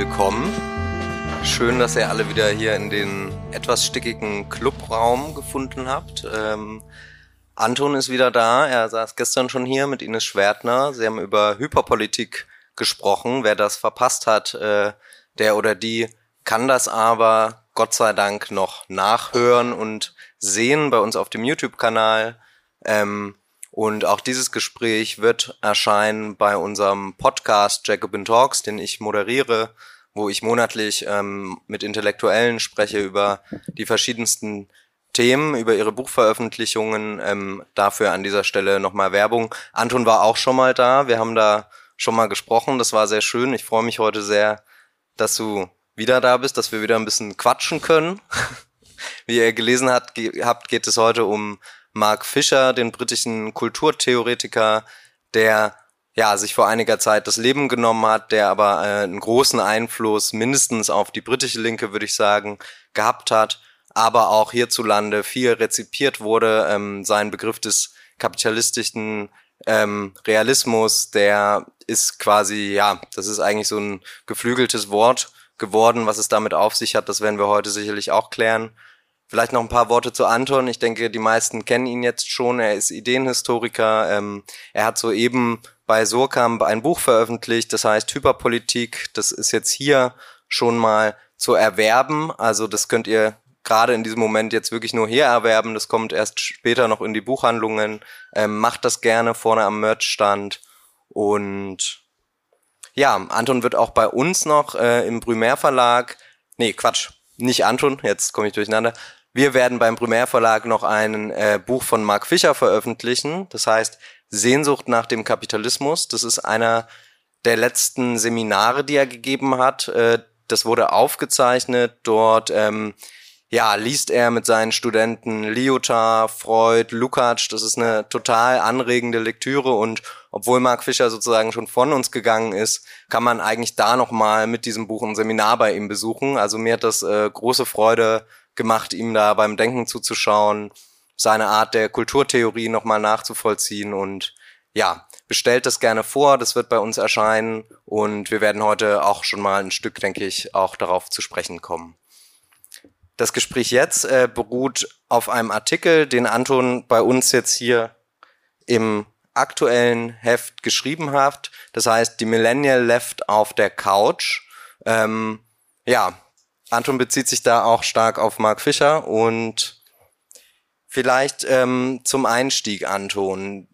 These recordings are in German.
Willkommen. Schön, dass ihr alle wieder hier in den etwas stickigen Clubraum gefunden habt. Ähm, Anton ist wieder da. Er saß gestern schon hier mit Ines Schwertner. Sie haben über Hyperpolitik gesprochen. Wer das verpasst hat, äh, der oder die kann das aber Gott sei Dank noch nachhören und sehen bei uns auf dem YouTube-Kanal. Ähm, und auch dieses Gespräch wird erscheinen bei unserem Podcast Jacobin Talks, den ich moderiere, wo ich monatlich ähm, mit Intellektuellen spreche über die verschiedensten Themen, über ihre Buchveröffentlichungen. Ähm, dafür an dieser Stelle nochmal Werbung. Anton war auch schon mal da. Wir haben da schon mal gesprochen. Das war sehr schön. Ich freue mich heute sehr, dass du wieder da bist, dass wir wieder ein bisschen quatschen können. Wie ihr gelesen habt, geht es heute um Mark Fisher, den britischen Kulturtheoretiker, der ja sich vor einiger Zeit das Leben genommen hat, der aber äh, einen großen Einfluss mindestens auf die britische Linke, würde ich sagen, gehabt hat, aber auch hierzulande viel rezipiert wurde. Ähm, sein Begriff des kapitalistischen ähm, Realismus, der ist quasi, ja, das ist eigentlich so ein geflügeltes Wort geworden. Was es damit auf sich hat, das werden wir heute sicherlich auch klären. Vielleicht noch ein paar Worte zu Anton. Ich denke, die meisten kennen ihn jetzt schon. Er ist Ideenhistoriker. Ähm, er hat soeben bei Surkamp ein Buch veröffentlicht, das heißt Hyperpolitik. Das ist jetzt hier schon mal zu erwerben. Also das könnt ihr gerade in diesem Moment jetzt wirklich nur hier erwerben. Das kommt erst später noch in die Buchhandlungen. Ähm, macht das gerne vorne am Merchstand. Und ja, Anton wird auch bei uns noch äh, im Brümer Verlag, nee, Quatsch, nicht Anton, jetzt komme ich durcheinander, wir werden beim Primärverlag noch ein äh, Buch von Mark Fischer veröffentlichen. Das heißt Sehnsucht nach dem Kapitalismus. Das ist einer der letzten Seminare, die er gegeben hat. Äh, das wurde aufgezeichnet. Dort ähm, ja, liest er mit seinen Studenten Lyotard, Freud, Lukács. Das ist eine total anregende Lektüre und obwohl Mark Fischer sozusagen schon von uns gegangen ist, kann man eigentlich da nochmal mit diesem Buch ein Seminar bei ihm besuchen. Also mir hat das äh, große Freude gemacht, ihm da beim Denken zuzuschauen, seine Art der Kulturtheorie nochmal nachzuvollziehen und ja, bestellt das gerne vor, das wird bei uns erscheinen und wir werden heute auch schon mal ein Stück, denke ich, auch darauf zu sprechen kommen. Das Gespräch jetzt äh, beruht auf einem Artikel, den Anton bei uns jetzt hier im aktuellen Heft geschrieben hat. Das heißt, die Millennial Left auf der Couch. Ähm, ja, Anton bezieht sich da auch stark auf Mark Fischer und vielleicht ähm, zum Einstieg, Anton.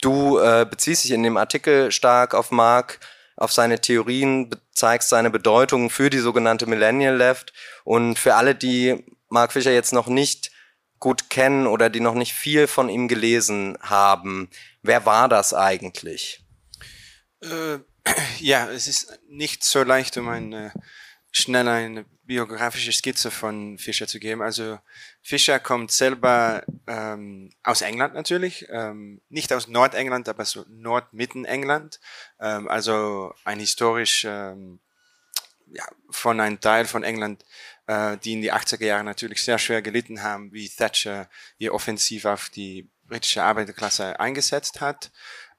Du äh, beziehst dich in dem Artikel stark auf Mark, auf seine Theorien, zeigst seine Bedeutung für die sogenannte Millennial Left und für alle, die Mark Fischer jetzt noch nicht gut kennen oder die noch nicht viel von ihm gelesen haben, wer war das eigentlich? Äh, ja, es ist nicht so leicht, um eine schnell eine biografische Skizze von Fischer zu geben. Also Fischer kommt selber ähm, aus England natürlich, ähm, nicht aus Nordengland, aber so Nordmitten-England. Ähm, also ein historisch ähm, ja, von einem Teil von England, äh, die in die 80er Jahre natürlich sehr schwer gelitten haben, wie Thatcher ihr offensiv auf die britische Arbeiterklasse eingesetzt hat.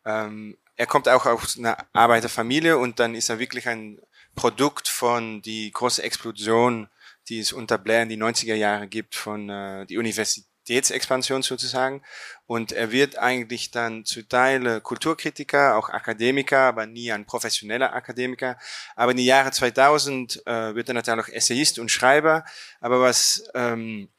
Ähm, er kommt auch aus einer Arbeiterfamilie und dann ist er wirklich ein Produkt von die große Explosion, die es unter Blair in die 90er Jahre gibt, von äh, die Universitätsexpansion sozusagen. Und er wird eigentlich dann zu Teile Kulturkritiker, auch Akademiker, aber nie ein professioneller Akademiker. Aber in die Jahre 2000 äh, wird er natürlich auch Essayist und Schreiber. Aber was ähm,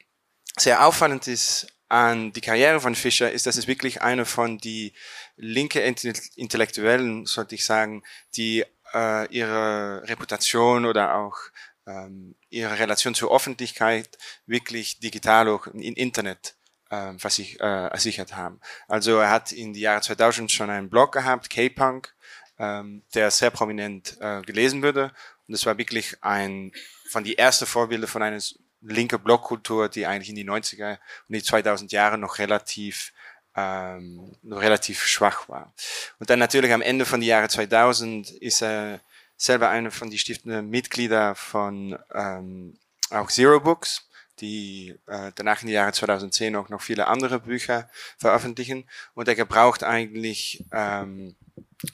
sehr auffallend ist an die Karriere von Fischer, ist, dass es wirklich eine von die linke Intellektuellen, sollte ich sagen, die äh, ihre Reputation oder auch ähm, ihre Relation zur Öffentlichkeit wirklich digital auch im Internet ähm, versich, äh, ersichert haben. Also er hat in die Jahre 2000 schon einen Blog gehabt, K-Punk, ähm, der sehr prominent äh, gelesen wurde. Und es war wirklich ein von die erste Vorbilder von einer linke Blogkultur, die eigentlich in die 90er und die 2000 Jahre noch relativ ähm, noch relativ schwach war. Und dann natürlich am Ende von die Jahre 2000 ist er selber einer von die stiftenden Mitglieder von ähm, auch Zero Books, die äh, danach in die Jahre 2010 auch noch viele andere Bücher veröffentlichen. Und er gebraucht eigentlich ähm,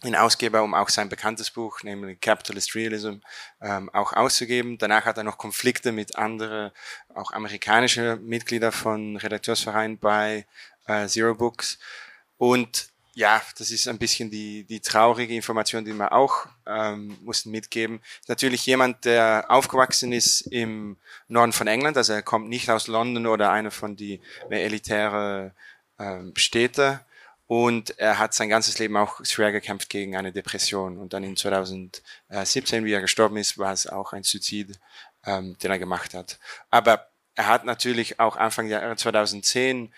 den Ausgeber, um auch sein bekanntes Buch, nämlich Capitalist Realism, ähm, auch auszugeben. Danach hat er noch Konflikte mit anderen, auch amerikanische Mitglieder von Redakteursvereinen bei äh, Zero Books. Und ja, das ist ein bisschen die, die traurige Information, die wir auch ähm, mussten mitgeben. Natürlich jemand, der aufgewachsen ist im Norden von England, also er kommt nicht aus London oder einer von die mehr elitäre ähm, Städte und er hat sein ganzes Leben auch schwer gekämpft gegen eine Depression und dann in 2017, wie er gestorben ist, war es auch ein Suizid, ähm, den er gemacht hat. Aber er hat natürlich auch Anfang der Jahre 2010 äh,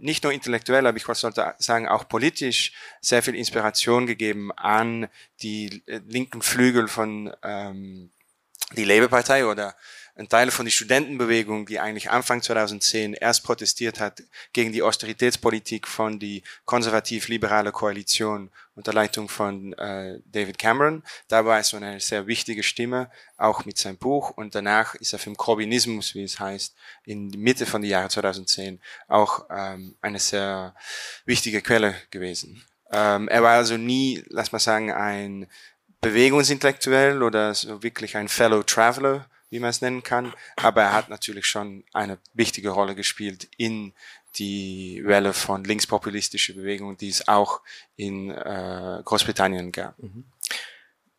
nicht nur intellektuell, aber ich sollte sagen auch politisch sehr viel Inspiration gegeben an die äh, linken Flügel von ähm, die Labour-Partei oder ein Teil von der Studentenbewegung, die eigentlich Anfang 2010 erst protestiert hat gegen die Austeritätspolitik von die konservativ-liberale Koalition unter Leitung von äh, David Cameron. Da war er eine sehr wichtige Stimme, auch mit seinem Buch. Und danach ist er für den Corbynismus, wie es heißt, in die Mitte von die Jahre 2010 auch ähm, eine sehr wichtige Quelle gewesen. Ähm, er war also nie, lass mal sagen, ein Bewegungsintellektuell oder so wirklich ein Fellow Traveler, wie man es nennen kann. Aber er hat natürlich schon eine wichtige Rolle gespielt in die Welle von linkspopulistischer Bewegung, die es auch in äh, Großbritannien gab. Mhm.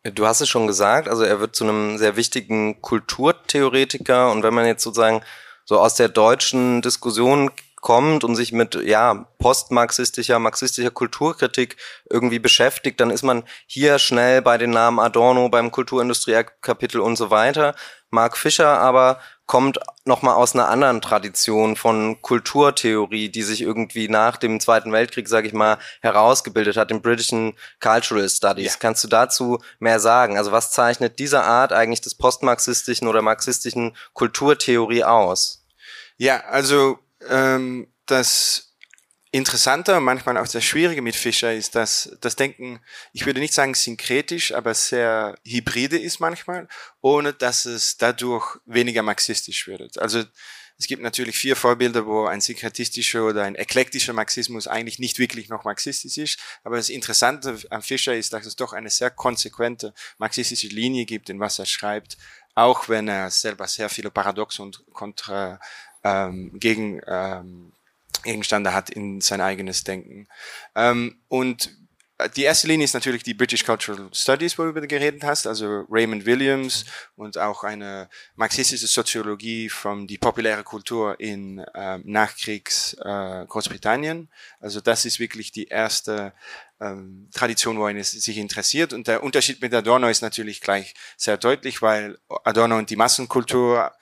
Du hast es schon gesagt, also er wird zu einem sehr wichtigen Kulturtheoretiker und wenn man jetzt sozusagen so aus der deutschen Diskussion kommt und sich mit ja postmarxistischer, marxistischer Kulturkritik irgendwie beschäftigt, dann ist man hier schnell bei den Namen Adorno, beim Kulturindustrie-Kapitel und so weiter. Mark Fischer aber kommt nochmal aus einer anderen Tradition von Kulturtheorie, die sich irgendwie nach dem Zweiten Weltkrieg, sage ich mal, herausgebildet hat, im Britischen Cultural Studies. Ja. Kannst du dazu mehr sagen? Also was zeichnet diese Art eigentlich des postmarxistischen oder marxistischen Kulturtheorie aus? Ja, also ähm, das Interessante und manchmal auch sehr Schwierige mit Fischer ist, dass das Denken, ich würde nicht sagen synkretisch, aber sehr hybride ist manchmal, ohne dass es dadurch weniger marxistisch wird. Also es gibt natürlich vier Vorbilder, wo ein synkretistischer oder ein eklektischer Marxismus eigentlich nicht wirklich noch marxistisch ist. Aber das Interessante am Fischer ist, dass es doch eine sehr konsequente marxistische Linie gibt, in was er schreibt, auch wenn er selber sehr viele Paradoxe und Kontra ähm, gegen ähm, Gegenstände hat in sein eigenes Denken. Ähm, und die erste Linie ist natürlich die British Cultural Studies, worüber du geredet hast, also Raymond Williams und auch eine marxistische Soziologie von die populäre Kultur in äh, Nachkriegs äh, Großbritannien. Also das ist wirklich die erste ähm, Tradition, wo es sich interessiert. Und der Unterschied mit Adorno ist natürlich gleich sehr deutlich, weil Adorno und die Massenkultur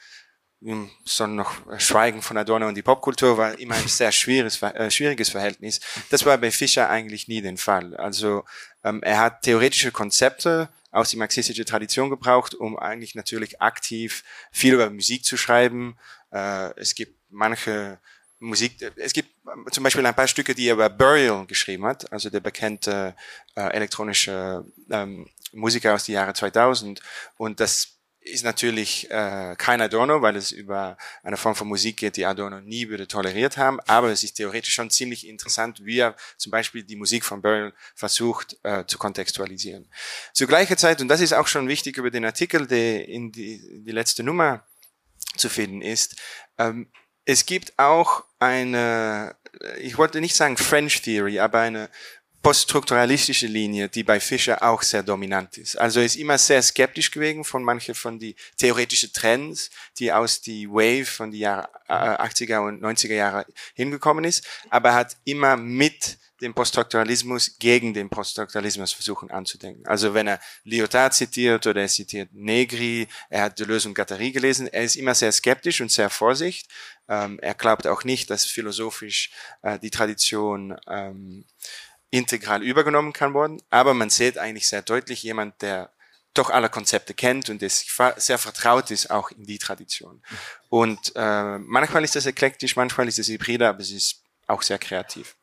sollen noch schweigen von Adorno und die Popkultur, war immer ein sehr schwieriges, äh, schwieriges Verhältnis. Das war bei Fischer eigentlich nie den Fall. Also ähm, er hat theoretische Konzepte aus der marxistischen Tradition gebraucht, um eigentlich natürlich aktiv viel über Musik zu schreiben. Äh, es gibt manche Musik, es gibt zum Beispiel ein paar Stücke, die er über Burial geschrieben hat, also der bekannte äh, elektronische ähm, Musiker aus den Jahren 2000. Und das ist natürlich äh, kein Adorno, weil es über eine Form von Musik geht, die Adorno nie würde toleriert haben. Aber es ist theoretisch schon ziemlich interessant, wie er zum Beispiel die Musik von Burrell versucht äh, zu kontextualisieren. Zu gleicher Zeit, und das ist auch schon wichtig über den Artikel, der in die, die letzte Nummer zu finden ist, ähm, es gibt auch eine, ich wollte nicht sagen French Theory, aber eine poststrukturalistische Linie, die bei Fischer auch sehr dominant ist. Also er ist immer sehr skeptisch gewesen von manchen von die theoretischen Trends, die aus die Wave von die Jahre äh, 80er und 90er Jahre hingekommen ist, aber er hat immer mit dem Poststrukturalismus gegen den Poststrukturalismus versuchen anzudenken. Also wenn er Lyotard zitiert oder er zitiert Negri, er hat Deleuze und Guattari gelesen, er ist immer sehr skeptisch und sehr vorsichtig. Ähm, er glaubt auch nicht, dass philosophisch äh, die Tradition ähm, integral übergenommen kann worden, aber man sieht eigentlich sehr deutlich jemand, der doch alle Konzepte kennt und der sehr vertraut ist auch in die Tradition. Und äh, manchmal ist das eklektisch, manchmal ist es hybride, aber es ist auch sehr kreativ.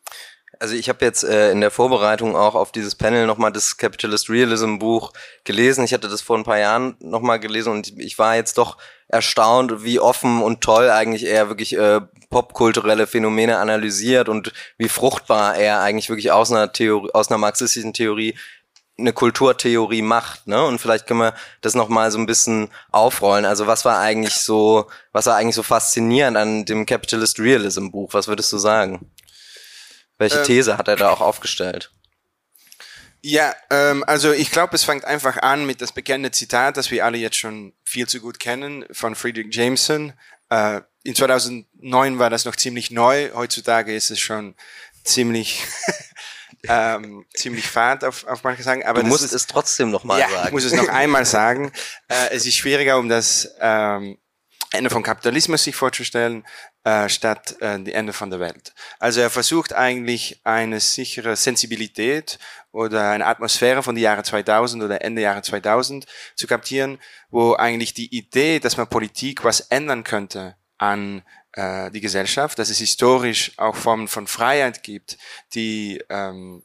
Also ich habe jetzt äh, in der Vorbereitung auch auf dieses Panel nochmal das Capitalist Realism Buch gelesen. Ich hatte das vor ein paar Jahren nochmal gelesen und ich war jetzt doch erstaunt, wie offen und toll eigentlich er wirklich äh, popkulturelle Phänomene analysiert und wie fruchtbar er eigentlich wirklich aus einer Theorie, aus einer marxistischen Theorie eine Kulturtheorie macht, ne? Und vielleicht können wir das noch mal so ein bisschen aufrollen. Also was war eigentlich so, was war eigentlich so faszinierend an dem Capitalist Realism Buch? Was würdest du sagen? Welche ähm, These hat er da auch aufgestellt? Ja, ähm, also ich glaube, es fängt einfach an mit das bekannte Zitat, das wir alle jetzt schon viel zu gut kennen, von Friedrich Jameson. Äh, in 2009 war das noch ziemlich neu, heutzutage ist es schon ziemlich ähm, ziemlich fad auf, auf manche sagen. Aber du musst ist, es trotzdem noch mal ja, sagen. Ich muss es noch einmal sagen. Äh, es ist schwieriger, um das ähm, Ende von Kapitalismus sich vorzustellen, äh, statt äh, die Ende von der Welt. Also er versucht eigentlich eine sichere Sensibilität oder eine Atmosphäre von die Jahre 2000 oder Ende Jahre 2000 zu kaptieren, wo eigentlich die Idee, dass man Politik was ändern könnte an äh, die Gesellschaft, dass es historisch auch Formen von Freiheit gibt, die ähm,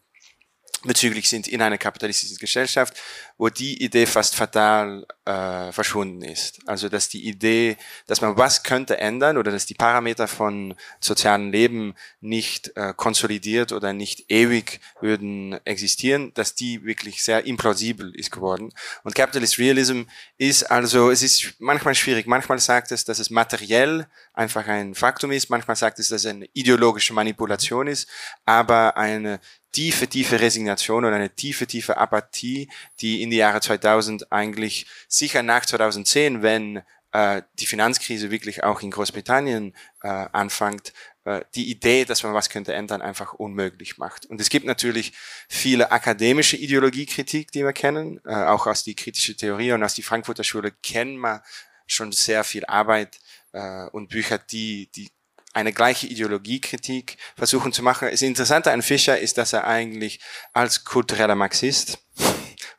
bezüglich sind in einer kapitalistischen Gesellschaft, wo die Idee fast fatal äh, verschwunden ist. Also dass die Idee, dass man was könnte ändern oder dass die Parameter von sozialen Leben nicht äh, konsolidiert oder nicht ewig würden existieren, dass die wirklich sehr implausibel ist geworden. Und Capitalist Realism ist also, es ist manchmal schwierig. Manchmal sagt es, dass es materiell einfach ein Faktum ist. Manchmal sagt es, dass es eine ideologische Manipulation ist, aber eine tiefe, tiefe Resignation und eine tiefe, tiefe Apathie, die in die Jahre 2000 eigentlich sicher nach 2010, wenn äh, die Finanzkrise wirklich auch in Großbritannien äh, anfängt, äh, die Idee, dass man was könnte ändern, einfach unmöglich macht. Und es gibt natürlich viele akademische Ideologiekritik, die wir kennen, äh, auch aus die kritische Theorie und aus die Frankfurter Schule kennen wir schon sehr viel Arbeit äh, und Bücher, die, die eine gleiche Ideologiekritik versuchen zu machen. Das Interessante an Fischer ist, dass er eigentlich als kultureller Marxist,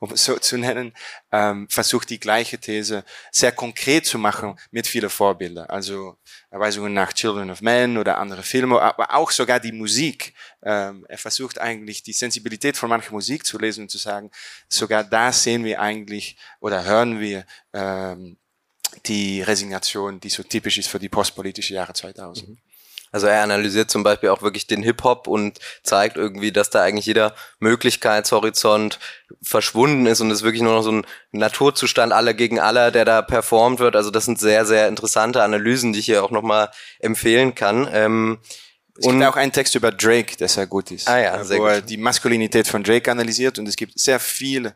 um es so zu nennen, ähm, versucht die gleiche These sehr konkret zu machen mit vielen Vorbildern. Also Erweisungen nach Children of Men oder andere Filme, aber auch sogar die Musik. Ähm, er versucht eigentlich die Sensibilität von mancher Musik zu lesen und zu sagen, sogar da sehen wir eigentlich oder hören wir ähm, die Resignation, die so typisch ist für die postpolitische Jahre 2000. Mhm. Also er analysiert zum Beispiel auch wirklich den Hip-Hop und zeigt irgendwie, dass da eigentlich jeder Möglichkeitshorizont verschwunden ist und es wirklich nur noch so ein Naturzustand alle gegen alle, der da performt wird. Also das sind sehr, sehr interessante Analysen, die ich hier auch nochmal empfehlen kann. Ähm, es gibt auch einen Text über Drake, der sehr gut ist, ah ja, sehr wo gut. er die Maskulinität von Drake analysiert und es gibt sehr viele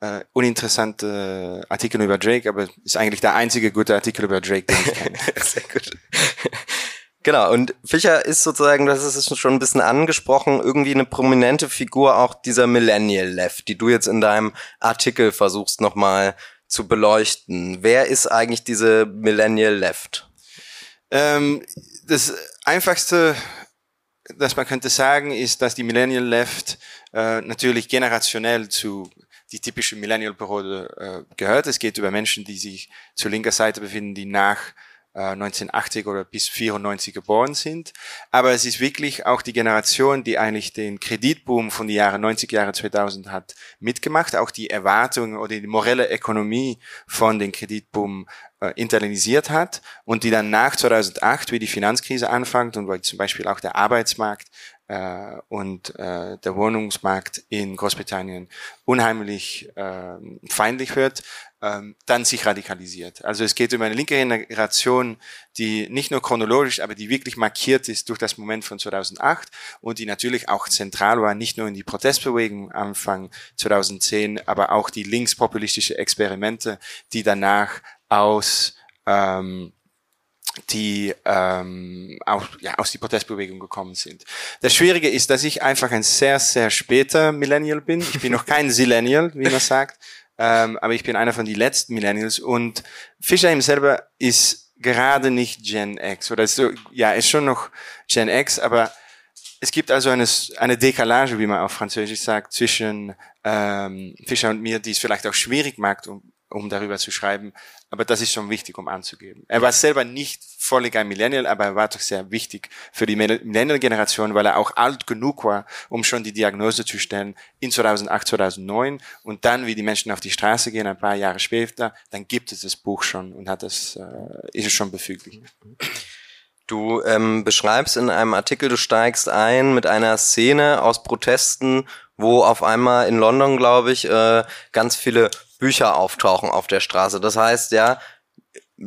äh, uninteressante Artikel über Drake, aber ist eigentlich der einzige gute Artikel über Drake, den ich kenne. sehr gut. Genau, und Fischer ist sozusagen, das ist schon ein bisschen angesprochen, irgendwie eine prominente Figur auch dieser Millennial Left, die du jetzt in deinem Artikel versuchst nochmal zu beleuchten. Wer ist eigentlich diese Millennial Left? Ähm, das einfachste, das man könnte sagen, ist, dass die Millennial Left äh, natürlich generationell zu die typische Millennial-Periode äh, gehört. Es geht über Menschen, die sich zur linker Seite befinden, die nach 1980 äh, oder bis 94 geboren sind. Aber es ist wirklich auch die Generation, die eigentlich den Kreditboom von den Jahren 90 Jahre 2000 hat mitgemacht, auch die Erwartungen oder die morelle Ökonomie von den Kreditboom äh, internalisiert hat und die dann nach 2008, wie die Finanzkrise anfängt und weil zum Beispiel auch der Arbeitsmarkt und äh, der Wohnungsmarkt in Großbritannien unheimlich äh, feindlich wird, ähm, dann sich radikalisiert. Also es geht um eine linke Generation, die nicht nur chronologisch, aber die wirklich markiert ist durch das Moment von 2008 und die natürlich auch zentral war, nicht nur in die Protestbewegung Anfang 2010, aber auch die linkspopulistische Experimente, die danach aus ähm, die ähm, auch, ja, aus die Protestbewegung gekommen sind. Das Schwierige ist, dass ich einfach ein sehr, sehr später Millennial bin. Ich bin noch kein Zillennial, wie man sagt, ähm, aber ich bin einer von den letzten Millennials und Fischer selber ist gerade nicht Gen X oder ist so, ja, ist schon noch Gen X, aber es gibt also eine, eine Dekalage, wie man auf Französisch sagt, zwischen ähm, Fischer und mir, die es vielleicht auch schwierig macht, um um darüber zu schreiben. Aber das ist schon wichtig, um anzugeben. Er war selber nicht völlig ein Millennial, aber er war doch sehr wichtig für die Millennial-Generation, weil er auch alt genug war, um schon die Diagnose zu stellen in 2008, 2009. Und dann, wie die Menschen auf die Straße gehen, ein paar Jahre später, dann gibt es das Buch schon und hat das, äh, ist es schon befüglich. Du ähm, beschreibst in einem Artikel, du steigst ein mit einer Szene aus Protesten, wo auf einmal in London, glaube ich, äh, ganz viele Bücher auftauchen auf der Straße. Das heißt, ja,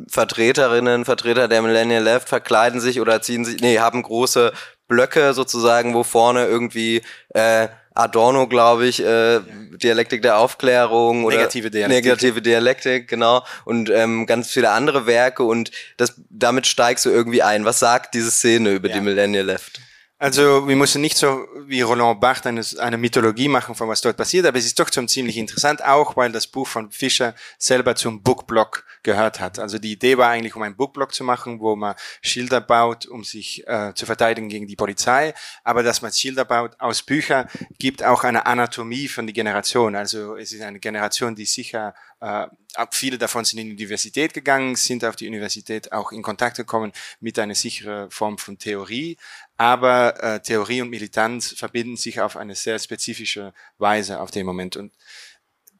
Vertreterinnen, Vertreter der Millennial Left verkleiden sich oder ziehen sich, nee, haben große Blöcke sozusagen, wo vorne irgendwie äh, Adorno, glaube ich, äh, Dialektik der Aufklärung oder negative Dialektik, negative Dialektik genau und ähm, ganz viele andere Werke und das damit steigst du irgendwie ein. Was sagt diese Szene über ja. die Millennial Left? Also wir müssen nicht so wie Roland Barthes eine, eine Mythologie machen von was dort passiert, aber es ist doch schon ziemlich interessant, auch weil das Buch von Fischer selber zum Bookblock gehört hat. Also die Idee war eigentlich, um einen Bookblock zu machen, wo man Schilder baut, um sich äh, zu verteidigen gegen die Polizei, aber dass man Schilder baut aus Büchern, gibt auch eine Anatomie von der Generation. Also es ist eine Generation, die sicher äh, viele davon sind in die Universität gegangen, sind auf die Universität auch in Kontakt gekommen mit einer sicheren Form von Theorie, aber äh, Theorie und Militanz verbinden sich auf eine sehr spezifische Weise auf dem Moment. Und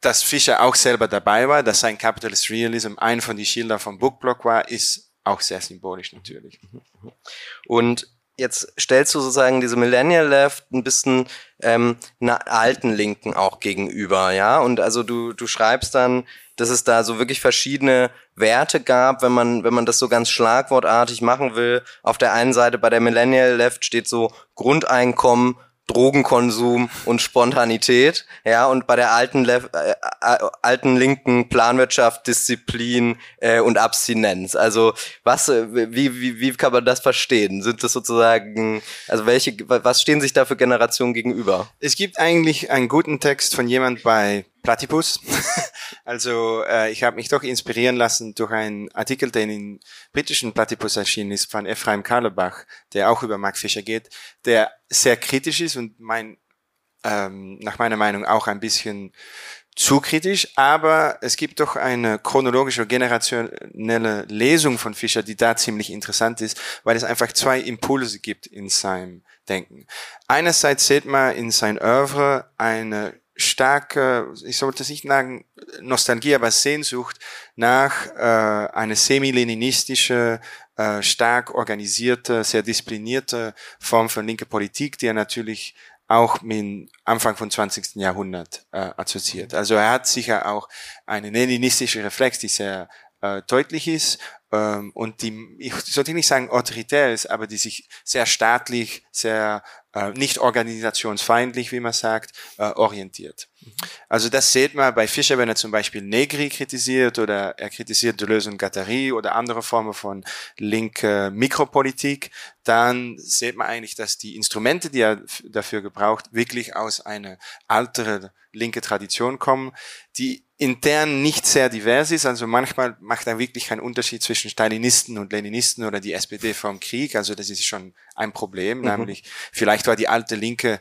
dass Fischer auch selber dabei war, dass sein Capitalist Realism ein von den Schildern vom Bookblock war, ist auch sehr symbolisch natürlich. Und jetzt stellst du sozusagen diese Millennial Left ein bisschen ähm, einer alten Linken auch gegenüber, ja? Und also du, du schreibst dann, dass es da so wirklich verschiedene Werte gab, wenn man, wenn man das so ganz schlagwortartig machen will. Auf der einen Seite bei der Millennial Left steht so Grundeinkommen, Drogenkonsum und Spontanität, ja, und bei der alten, Le äh, äh, alten linken Planwirtschaft Disziplin äh, und Abstinenz. Also was, äh, wie, wie, wie kann man das verstehen? Sind das sozusagen, also welche, was stehen sich da für Generationen gegenüber? Es gibt eigentlich einen guten Text von jemand bei Platypus. also äh, ich habe mich doch inspirieren lassen durch einen Artikel, der in britischen Platypus erschienen ist, von Ephraim Karlebach, der auch über Mark Fischer geht, der sehr kritisch ist und mein, ähm, nach meiner Meinung auch ein bisschen zu kritisch, aber es gibt doch eine chronologische, generationelle Lesung von Fischer, die da ziemlich interessant ist, weil es einfach zwei Impulse gibt in seinem Denken. Einerseits sieht man in sein Oeuvre eine starke, ich sollte nicht sagen Nostalgie, aber Sehnsucht nach äh, einer semi-leninistische, äh, stark organisierte, sehr disziplinierte Form von linker Politik, die er natürlich auch mit Anfang von 20. Jahrhundert äh, assoziiert. Also er hat sicher auch eine leninistische Reflex, die sehr äh, deutlich ist ähm, und die, ich sollte nicht sagen autoritär ist, aber die sich sehr staatlich, sehr äh, nicht organisationsfeindlich, wie man sagt, äh, orientiert. Also das sieht man bei Fischer, wenn er zum Beispiel Negri kritisiert oder er kritisiert Deleuze und Guattari oder andere Formen von linke Mikropolitik, dann sieht man eigentlich, dass die Instrumente, die er dafür gebraucht, wirklich aus einer älteren linke Tradition kommen, die intern nicht sehr divers ist. Also manchmal macht er wirklich keinen Unterschied zwischen Stalinisten und Leninisten oder die SPD vom Krieg. Also das ist schon ein Problem, mhm. nämlich vielleicht war die alte Linke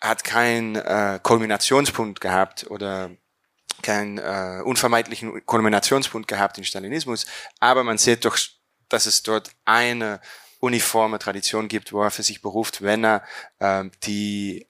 hat keinen äh, Kulminationspunkt gehabt oder keinen äh, unvermeidlichen Kulminationspunkt gehabt in Stalinismus, aber man sieht doch, dass es dort eine uniforme Tradition gibt, wo er für sich beruft, wenn er äh, die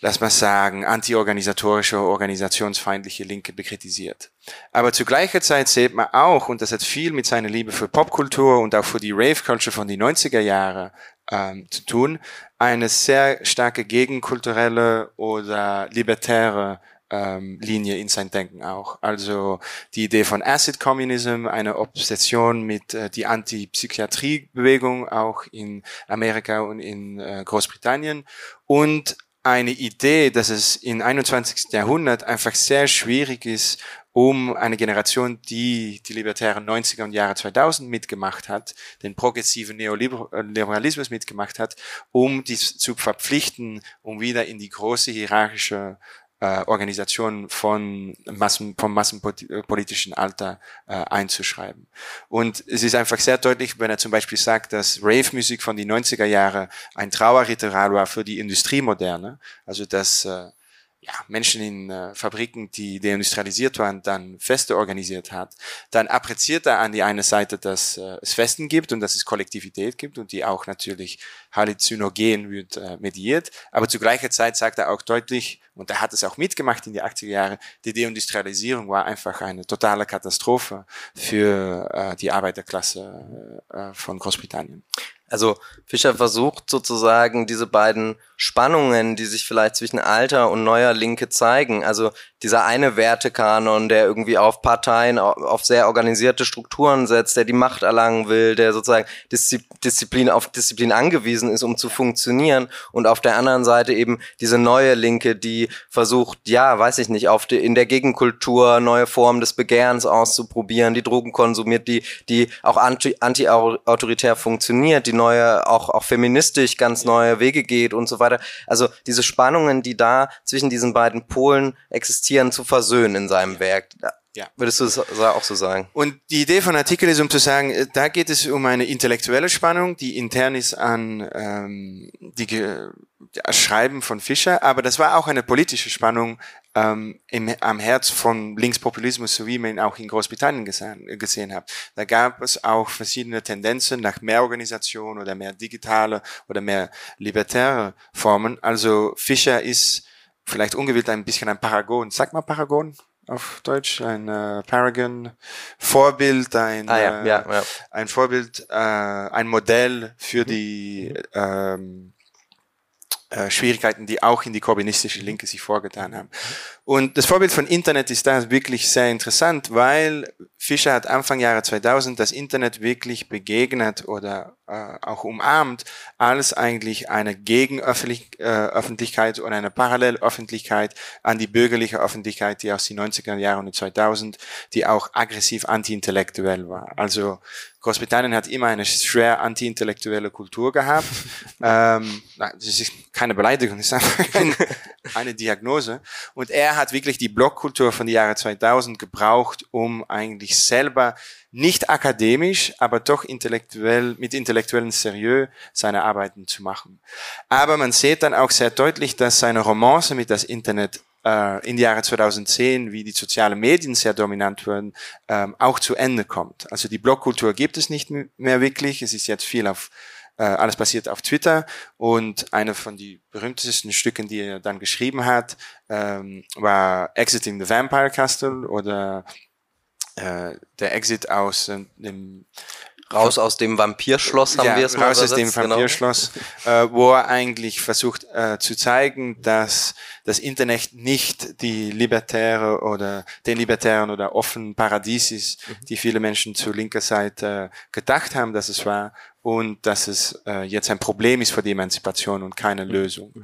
lass mal sagen, antiorganisatorische, organisationsfeindliche Linke bekritisiert. Aber zu gleicher Zeit sieht man auch, und das hat viel mit seiner Liebe für Popkultur und auch für die Rave-Culture von den 90er Jahren ähm, zu tun, eine sehr starke gegenkulturelle oder libertäre ähm, Linie in sein Denken auch. Also die Idee von Acid Communism, eine Obsession mit äh, die Anti-Psychiatrie-Bewegung auch in Amerika und in äh, Großbritannien und eine Idee, dass es im 21. Jahrhundert einfach sehr schwierig ist, um eine Generation, die die libertären 90er und Jahre 2000 mitgemacht hat, den progressiven Neoliberalismus mitgemacht hat, um dies zu verpflichten, um wieder in die große hierarchische äh, Organisation von Massen, vom massenpolitischen Alter äh, einzuschreiben. Und es ist einfach sehr deutlich, wenn er zum Beispiel sagt, dass Rave-Musik von den 90er Jahren ein Trauerritual war für die Industriemoderne, also dass äh, ja, Menschen in äh, Fabriken, die deindustrialisiert waren, dann Feste organisiert hat, dann appreziert er an die eine Seite, dass äh, es Festen gibt und dass es Kollektivität gibt und die auch natürlich halluzinogen wird äh, mediert. Aber zu gleicher Zeit sagt er auch deutlich, und er hat es auch mitgemacht in die 80er Jahre, die Deindustrialisierung war einfach eine totale Katastrophe für äh, die Arbeiterklasse äh, von Großbritannien. Also Fischer versucht sozusagen diese beiden Spannungen, die sich vielleicht zwischen alter und neuer Linke zeigen. Also dieser eine Wertekanon, der irgendwie auf Parteien, auf sehr organisierte Strukturen setzt, der die Macht erlangen will, der sozusagen Disziplin auf Disziplin angewiesen ist, um zu funktionieren. Und auf der anderen Seite eben diese neue Linke, die versucht, ja, weiß ich nicht, auf die, in der Gegenkultur neue Formen des Begehrens auszuprobieren, die Drogen konsumiert, die, die auch anti-autoritär anti funktioniert, die neue, auch, auch feministisch ganz neue Wege geht und so weiter. Also diese Spannungen, die da zwischen diesen beiden Polen existieren, zu versöhnen in seinem Werk. Ja. Würdest du das auch so sagen? Und die Idee von Artikel ist, um zu sagen, äh, da geht es um eine intellektuelle Spannung, die intern ist an ähm, die das Schreiben von Fischer, aber das war auch eine politische Spannung ähm, im, am Herz von Linkspopulismus, so wie man ihn auch in Großbritannien gesehen, gesehen hat. Da gab es auch verschiedene Tendenzen nach mehr Organisation oder mehr digitale oder mehr libertäre Formen. Also Fischer ist vielleicht ungewillt ein bisschen ein Paragon. Sag mal Paragon auf Deutsch, ein äh, Paragon, Vorbild, ein, ah, ja, äh, ja, ja. ein Vorbild, äh, ein Modell für die ähm, äh, Schwierigkeiten, die auch in die korbinistische Linke sich vorgetan haben. Und das Vorbild von Internet ist da wirklich sehr interessant, weil Fischer hat Anfang Jahre 2000 das Internet wirklich begegnet oder äh, auch umarmt als eigentlich eine Gegenöffentlichkeit äh, oder eine Parallelöffentlichkeit an die bürgerliche Öffentlichkeit, die aus den 90er Jahren und 2000, die auch aggressiv anti-intellektuell war. Also Großbritannien hat immer eine schwer anti-intellektuelle Kultur gehabt. ähm, das ist keine Beleidigung, das ist einfach eine, eine Diagnose. Und er hat wirklich die Blockkultur von den Jahren 2000 gebraucht, um eigentlich selber nicht akademisch, aber doch intellektuell, mit intellektuellen Serieux seine Arbeiten zu machen. Aber man sieht dann auch sehr deutlich, dass seine Romance mit das Internet äh, in die Jahre 2010, wie die sozialen Medien sehr dominant wurden, ähm, auch zu Ende kommt. Also die Blogkultur gibt es nicht mehr wirklich. Es ist jetzt viel auf äh, alles basiert auf Twitter und eine von die berühmtesten Stücken, die er dann geschrieben hat, ähm, war Exiting the Vampire Castle oder äh, der Exit aus äh, dem Raus aus dem Vampirschloss haben ja, wir es mal Raus aus dem genau. Vampirschloss, genau. äh, wo er eigentlich versucht äh, zu zeigen, dass das Internet nicht die libertäre oder den libertären oder offenen Paradies ist, mhm. die viele Menschen zur linker Seite gedacht haben, dass es war, und dass es äh, jetzt ein Problem ist für die Emanzipation und keine mhm. Lösung. Mhm.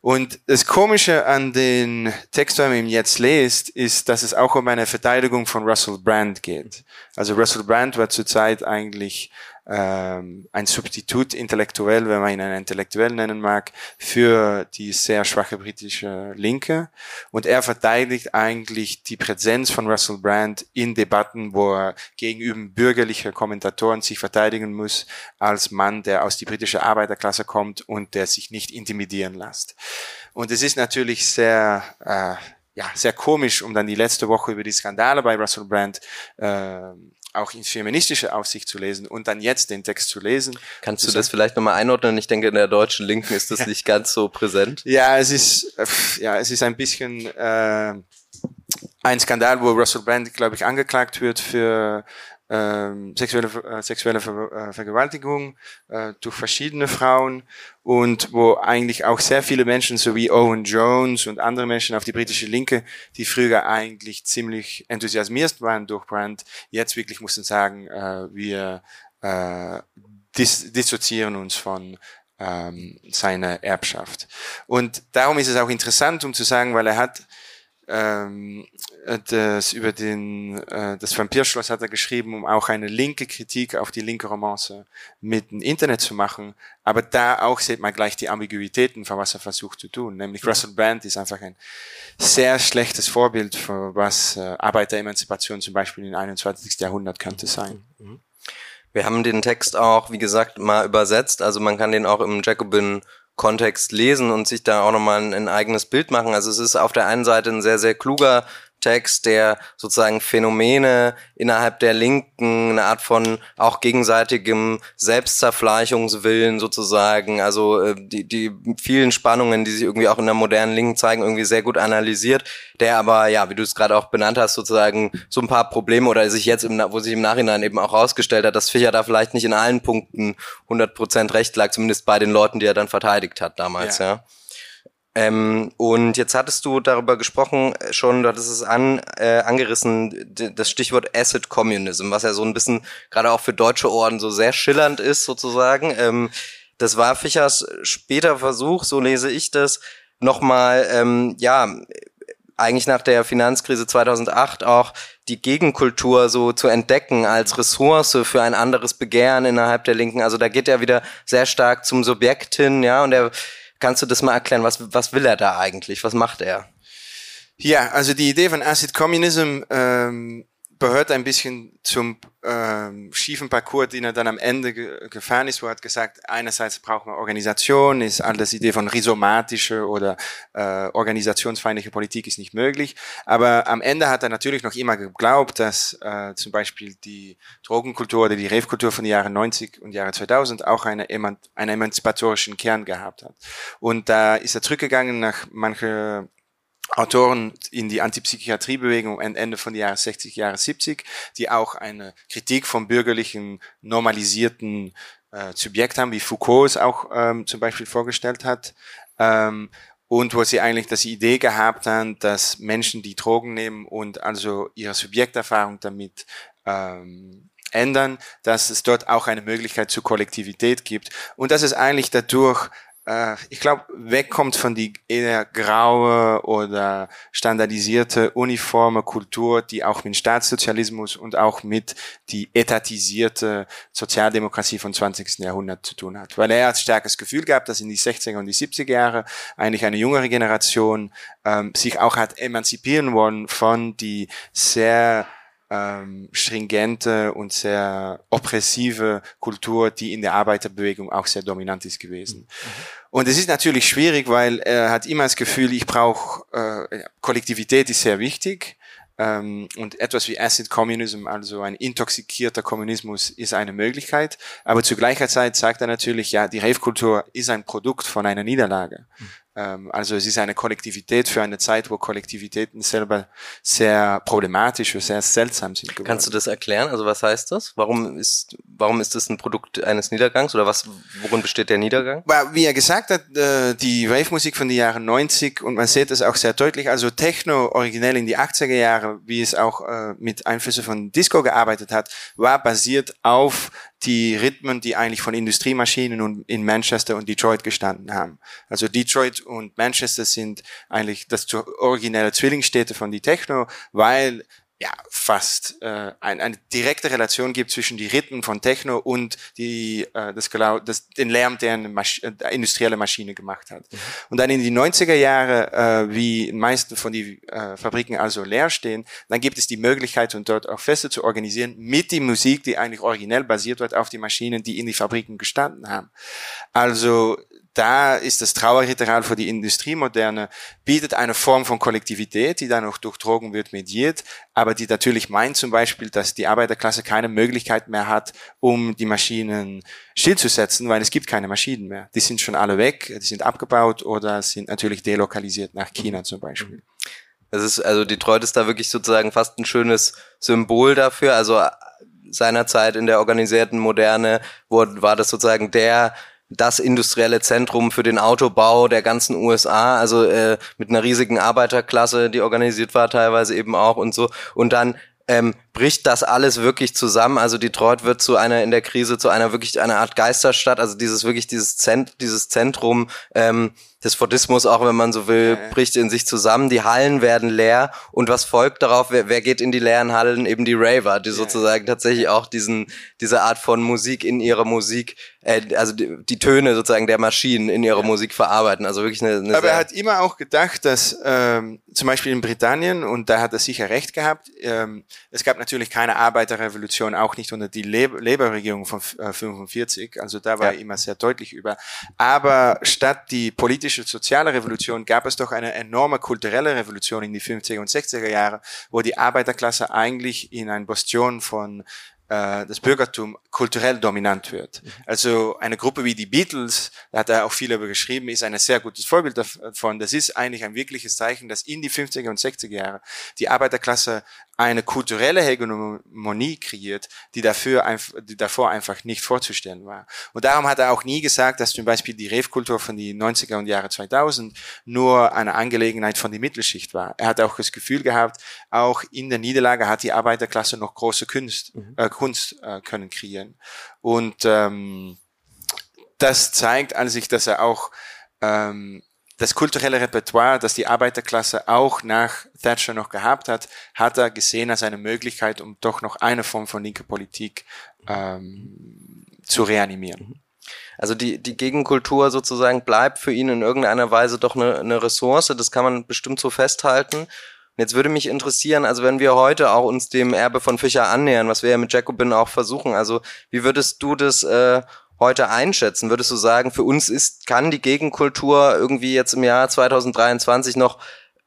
Und das Komische an den Text, den man jetzt liest, ist, dass es auch um eine Verteidigung von Russell Brand geht. Also Russell Brand war zurzeit eigentlich ähm, ein Substitut intellektuell, wenn man ihn einen intellektuell nennen mag, für die sehr schwache britische Linke. Und er verteidigt eigentlich die Präsenz von Russell Brand in Debatten, wo er gegenüber bürgerlicher Kommentatoren sich verteidigen muss, als Mann, der aus die britische Arbeiterklasse kommt und der sich nicht intimidieren lässt. Und es ist natürlich sehr, äh, ja, sehr komisch, um dann die letzte Woche über die Skandale bei Russell Brand äh, auch in feministischer Aufsicht zu lesen und dann jetzt den Text zu lesen. Kannst du das vielleicht nochmal einordnen? Ich denke, in der deutschen Linken ist das nicht ganz so präsent. Ja, es ist, äh, ja, es ist ein bisschen äh, ein Skandal, wo Russell Brand, glaube ich, angeklagt wird für ähm, sexuelle, äh, sexuelle Ver äh, Vergewaltigung äh, durch verschiedene Frauen und wo eigentlich auch sehr viele Menschen, so wie Owen Jones und andere Menschen auf die britische Linke, die früher eigentlich ziemlich enthusiasmiert waren durch Brandt, jetzt wirklich mussten sagen, äh, wir äh, dis dissoziieren uns von ähm, seiner Erbschaft. Und darum ist es auch interessant, um zu sagen, weil er hat ähm, das über den äh, das Vampirschloss hat er geschrieben, um auch eine linke Kritik auf die linke Romance mit dem Internet zu machen. Aber da auch sieht man gleich die Ambiguitäten, von was er versucht zu tun. Nämlich Russell Brand ist einfach ein sehr schlechtes Vorbild für was äh, Arbeiteremanzipation zum Beispiel im 21. Jahrhundert könnte sein. Mhm. Wir haben den Text auch, wie gesagt, mal übersetzt. Also man kann den auch im Jacobin Kontext lesen und sich da auch nochmal ein, ein eigenes Bild machen. Also es ist auf der einen Seite ein sehr, sehr kluger Text, der sozusagen Phänomene innerhalb der Linken, eine Art von auch gegenseitigem Selbstzerfleischungswillen sozusagen, also äh, die, die vielen Spannungen, die sich irgendwie auch in der modernen Linken zeigen, irgendwie sehr gut analysiert, der aber, ja, wie du es gerade auch benannt hast, sozusagen so ein paar Probleme oder sich jetzt, im, wo sich im Nachhinein eben auch rausgestellt hat, dass Fischer da vielleicht nicht in allen Punkten 100% recht lag, zumindest bei den Leuten, die er dann verteidigt hat damals, ja. ja. Ähm, und jetzt hattest du darüber gesprochen, äh, schon, du hattest es an, äh, angerissen, das Stichwort Acid Communism, was ja so ein bisschen gerade auch für deutsche Orden so sehr schillernd ist, sozusagen. Ähm, das war Fischers später Versuch, so lese ich das, nochmal, ähm, ja, eigentlich nach der Finanzkrise 2008 auch die Gegenkultur so zu entdecken als Ressource für ein anderes Begehren innerhalb der Linken. Also da geht er wieder sehr stark zum Subjekt hin, ja, und er Kannst du das mal erklären? Was, was will er da eigentlich? Was macht er? Ja, also die Idee von Acid Communism ähm, gehört ein bisschen zum ähm, schiefen Parcours, den er dann am Ende ge gefahren ist, wo er hat gesagt, einerseits braucht man Organisation, ist all das Idee von rhizomatische oder äh, organisationsfeindliche Politik ist nicht möglich. Aber am Ende hat er natürlich noch immer geglaubt, dass äh, zum Beispiel die Drogenkultur oder die Rave-Kultur von den Jahren 90 und Jahre 2000 auch eine, eman einen emanzipatorischen Kern gehabt hat. Und da ist er zurückgegangen nach manche Autoren in die Antipsychiatriebewegung Ende von den Jahren 60, Jahre 70, die auch eine Kritik vom bürgerlichen, normalisierten äh, Subjekt haben, wie Foucault es auch ähm, zum Beispiel vorgestellt hat. Ähm, und wo sie eigentlich das Idee gehabt haben, dass Menschen, die Drogen nehmen und also ihre Subjekterfahrung damit ähm, ändern, dass es dort auch eine Möglichkeit zur Kollektivität gibt und dass es eigentlich dadurch äh, ich glaube, wegkommt von die eher graue oder standardisierte uniforme Kultur, die auch mit Staatssozialismus und auch mit die etatisierte Sozialdemokratie vom 20. Jahrhundert zu tun hat. Weil er hat starkes Gefühl gehabt, dass in die 60er und die 70er Jahre eigentlich eine jüngere Generation ähm, sich auch hat emanzipieren wollen von die sehr ähm, stringente und sehr oppressive Kultur, die in der Arbeiterbewegung auch sehr dominant ist gewesen. Mhm. Und es ist natürlich schwierig, weil er hat immer das Gefühl, ich brauche äh, Kollektivität ist sehr wichtig. Ähm, und etwas wie Acid Communism, also ein intoxikierter Kommunismus, ist eine Möglichkeit. Aber zu gleicher Zeit sagt er natürlich, ja, die Rave-Kultur ist ein Produkt von einer Niederlage. Mhm. Ähm, also es ist eine Kollektivität für eine Zeit, wo Kollektivitäten selber sehr problematisch und sehr seltsam sind. Geworden. Kannst du das erklären? Also was heißt das? Warum ist, warum ist das ein Produkt eines Niedergangs oder was, worin besteht der Niedergang? Wie er gesagt hat, äh, die Wave-Musik von den Jahren 90 und man sieht es auch sehr deutlich, also Techno originell in die 80er Jahre, wie es auch äh, mit Einflüsse von Disco gearbeitet hat, war basiert auf die Rhythmen, die eigentlich von Industriemaschinen in Manchester und Detroit gestanden haben. Also Detroit und Manchester sind eigentlich das originelle Zwillingsstädte von die Techno, weil ja fast äh, ein, eine direkte Relation gibt zwischen die Rhythmen von Techno und die äh, das, das den Lärm, der eine Masch äh, industrielle Maschine gemacht hat. Mhm. Und dann in die 90er Jahre, äh, wie meisten von die äh, Fabriken also leer stehen, dann gibt es die Möglichkeit, und dort auch Feste zu organisieren mit die Musik, die eigentlich originell basiert wird auf die Maschinen, die in die Fabriken gestanden haben. Also da ist das Trauerritual für die Industriemoderne, bietet eine Form von Kollektivität, die dann auch durch Drogen wird mediert, aber die natürlich meint zum Beispiel, dass die Arbeiterklasse keine Möglichkeit mehr hat, um die Maschinen stillzusetzen, weil es gibt keine Maschinen mehr. Die sind schon alle weg, die sind abgebaut oder sind natürlich delokalisiert nach China zum Beispiel. Das ist, also Detroit ist da wirklich sozusagen fast ein schönes Symbol dafür. Also seinerzeit in der organisierten Moderne wurde, war das sozusagen der das industrielle Zentrum für den Autobau der ganzen USA, also äh, mit einer riesigen Arbeiterklasse, die organisiert war teilweise eben auch und so. Und dann ähm, bricht das alles wirklich zusammen. Also Detroit wird zu einer in der Krise zu einer wirklich einer Art Geisterstadt. Also dieses wirklich dieses Zent dieses Zentrum ähm, des Fordismus, auch wenn man so will, ja, bricht in sich zusammen. Die Hallen werden leer und was folgt darauf? Wer, wer geht in die leeren Hallen? Eben die Raver, die ja. sozusagen tatsächlich auch diesen diese Art von Musik in ihrer Musik, äh, also die, die Töne sozusagen der Maschinen in ihrer Musik verarbeiten. Also wirklich eine. eine Aber er hat immer auch gedacht, dass ähm, zum Beispiel in Britannien und da hat er sicher recht gehabt. Ähm, es gab natürlich keine Arbeiterrevolution, auch nicht unter die Labour-Regierung von äh, 45. Also da war ja. immer sehr deutlich über. Aber statt die politische soziale Revolution gab es doch eine enorme kulturelle Revolution in die 50er und 60er Jahre, wo die Arbeiterklasse eigentlich in ein Bastion von äh, das Bürgertum kulturell dominant wird. Mhm. Also eine Gruppe wie die Beatles, da hat er auch viel darüber geschrieben, ist ein sehr gutes Vorbild davon. Das ist eigentlich ein wirkliches Zeichen, dass in die 50er und 60er Jahre die Arbeiterklasse eine kulturelle Hegemonie kreiert, die dafür einfach, die davor einfach nicht vorzustellen war. Und darum hat er auch nie gesagt, dass zum Beispiel die Rave-Kultur von die 90er und Jahre 2000 nur eine Angelegenheit von der Mittelschicht war. Er hat auch das Gefühl gehabt, auch in der Niederlage hat die Arbeiterklasse noch große Kunst, mhm. äh, Kunst äh, können kreieren. Und ähm, das zeigt an sich, dass er auch ähm, das kulturelle Repertoire, das die Arbeiterklasse auch nach Thatcher noch gehabt hat, hat er gesehen als eine Möglichkeit, um doch noch eine Form von linker Politik ähm, zu reanimieren. Also die, die Gegenkultur sozusagen bleibt für ihn in irgendeiner Weise doch eine, eine Ressource, das kann man bestimmt so festhalten. Jetzt würde mich interessieren, also wenn wir heute auch uns dem Erbe von Fischer annähern, was wir ja mit Jacobin auch versuchen, also wie würdest du das äh, heute einschätzen? Würdest du sagen, für uns ist, kann die Gegenkultur irgendwie jetzt im Jahr 2023 noch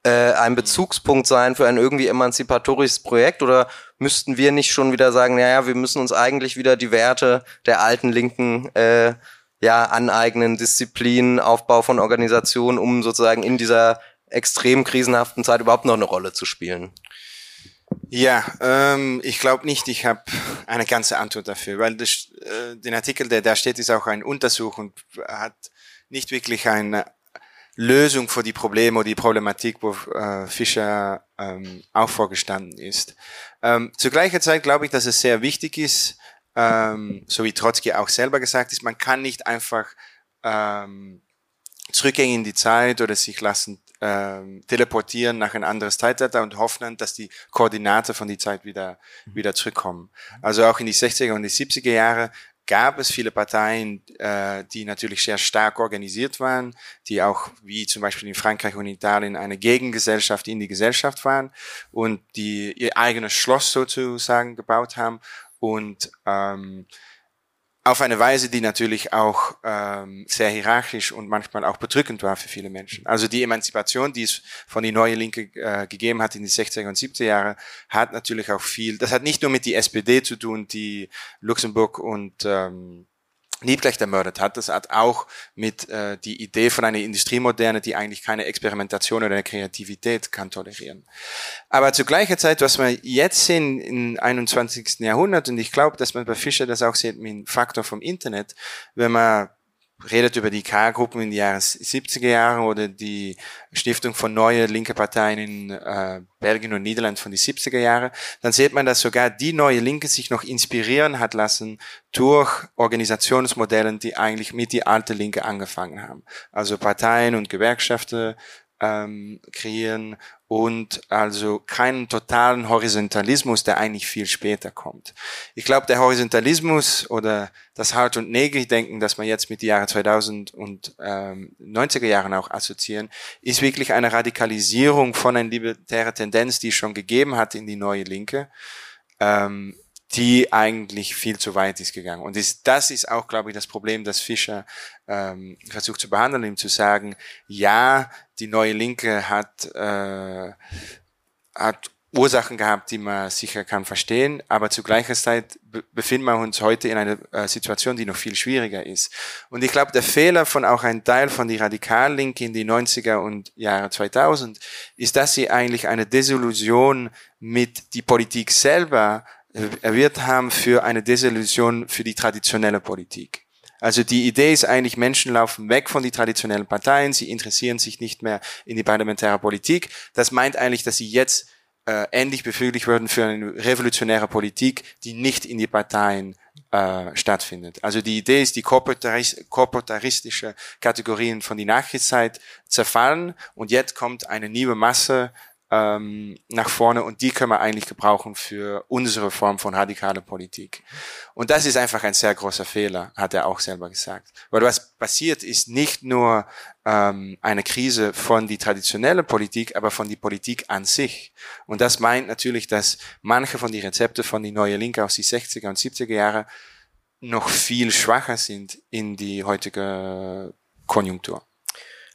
äh, ein Bezugspunkt sein für ein irgendwie emanzipatorisches Projekt oder müssten wir nicht schon wieder sagen, naja, wir müssen uns eigentlich wieder die Werte der alten Linken äh, ja aneignen, Disziplin, Aufbau von Organisationen, um sozusagen in dieser extrem krisenhaften Zeit überhaupt noch eine Rolle zu spielen? Ja, ähm, ich glaube nicht, ich habe eine ganze Antwort dafür, weil das, äh, den Artikel, der da steht, ist auch ein Untersuch und hat nicht wirklich eine Lösung für die Probleme oder die Problematik, wo äh, Fischer ähm, auch vorgestanden ist. Ähm, zur gleichen Zeit glaube ich, dass es sehr wichtig ist, ähm, so wie Trotzki auch selber gesagt ist, man kann nicht einfach ähm, zurückgehen in die Zeit oder sich lassen ähm, teleportieren nach ein anderes Zeitalter und hoffen, dass die Koordinate von die Zeit wieder, mhm. wieder zurückkommen. Also auch in die 60er und die 70er Jahre gab es viele Parteien, äh, die natürlich sehr stark organisiert waren, die auch wie zum Beispiel in Frankreich und Italien eine Gegengesellschaft in die Gesellschaft waren und die ihr eigenes Schloss sozusagen gebaut haben und ähm, auf eine Weise, die natürlich auch ähm, sehr hierarchisch und manchmal auch bedrückend war für viele Menschen. Also die Emanzipation, die es von die neue Linke äh, gegeben hat in die 60er und 70er Jahre, hat natürlich auch viel, das hat nicht nur mit die SPD zu tun, die Luxemburg und ähm, Liebknecht ermordet hat. Das hat auch mit äh, die Idee von einer Industriemoderne, die eigentlich keine Experimentation oder Kreativität kann tolerieren. Aber zu gleicher Zeit, was wir jetzt sehen im 21. Jahrhundert, und ich glaube, dass man bei Fischer das auch sieht mit dem Faktor vom Internet, wenn man redet über die K-Gruppen in den Jahren 70er Jahren oder die Stiftung von neue linke Parteien in äh, Belgien und Niederland von die 70er Jahre, dann sieht man, dass sogar die neue Linke sich noch inspirieren hat lassen durch Organisationsmodellen, die eigentlich mit die alte Linke angefangen haben. Also Parteien und Gewerkschaften ähm, kreieren und also keinen totalen Horizontalismus, der eigentlich viel später kommt. Ich glaube, der Horizontalismus oder das Hart- und Nägel-Denken, das man jetzt mit den Jahren 2000 und ähm, 90er Jahren auch assoziieren, ist wirklich eine Radikalisierung von einer libertären Tendenz, die es schon gegeben hat in die neue Linke. Ähm, die eigentlich viel zu weit ist gegangen. Und ist, das ist auch, glaube ich, das Problem, das Fischer ähm, versucht zu behandeln, ihm zu sagen, ja, die neue Linke hat, äh, hat Ursachen gehabt, die man sicher kann verstehen, aber zu gleicher Zeit befinden wir uns heute in einer äh, Situation, die noch viel schwieriger ist. Und ich glaube, der Fehler von auch ein Teil von die Radikallinke in die 90er und Jahre 2000 ist, dass sie eigentlich eine Desillusion mit die Politik selber erwirkt haben für eine Desillusion für die traditionelle Politik. Also die Idee ist eigentlich, Menschen laufen weg von den traditionellen Parteien, sie interessieren sich nicht mehr in die parlamentäre Politik. Das meint eigentlich, dass sie jetzt äh, endlich befriedigt werden für eine revolutionäre Politik, die nicht in die Parteien äh, stattfindet. Also die Idee ist, die korporataristische Kategorien von die Nachkriegszeit zerfallen und jetzt kommt eine neue Masse ähm, nach vorne und die können wir eigentlich gebrauchen für unsere Form von radikaler Politik. Und das ist einfach ein sehr großer Fehler, hat er auch selber gesagt. Weil was passiert ist nicht nur ähm, eine Krise von die traditionelle Politik, aber von die Politik an sich. Und das meint natürlich, dass manche von die Rezepte von die neue Linke aus die 60er und 70er Jahre noch viel schwacher sind in die heutige Konjunktur.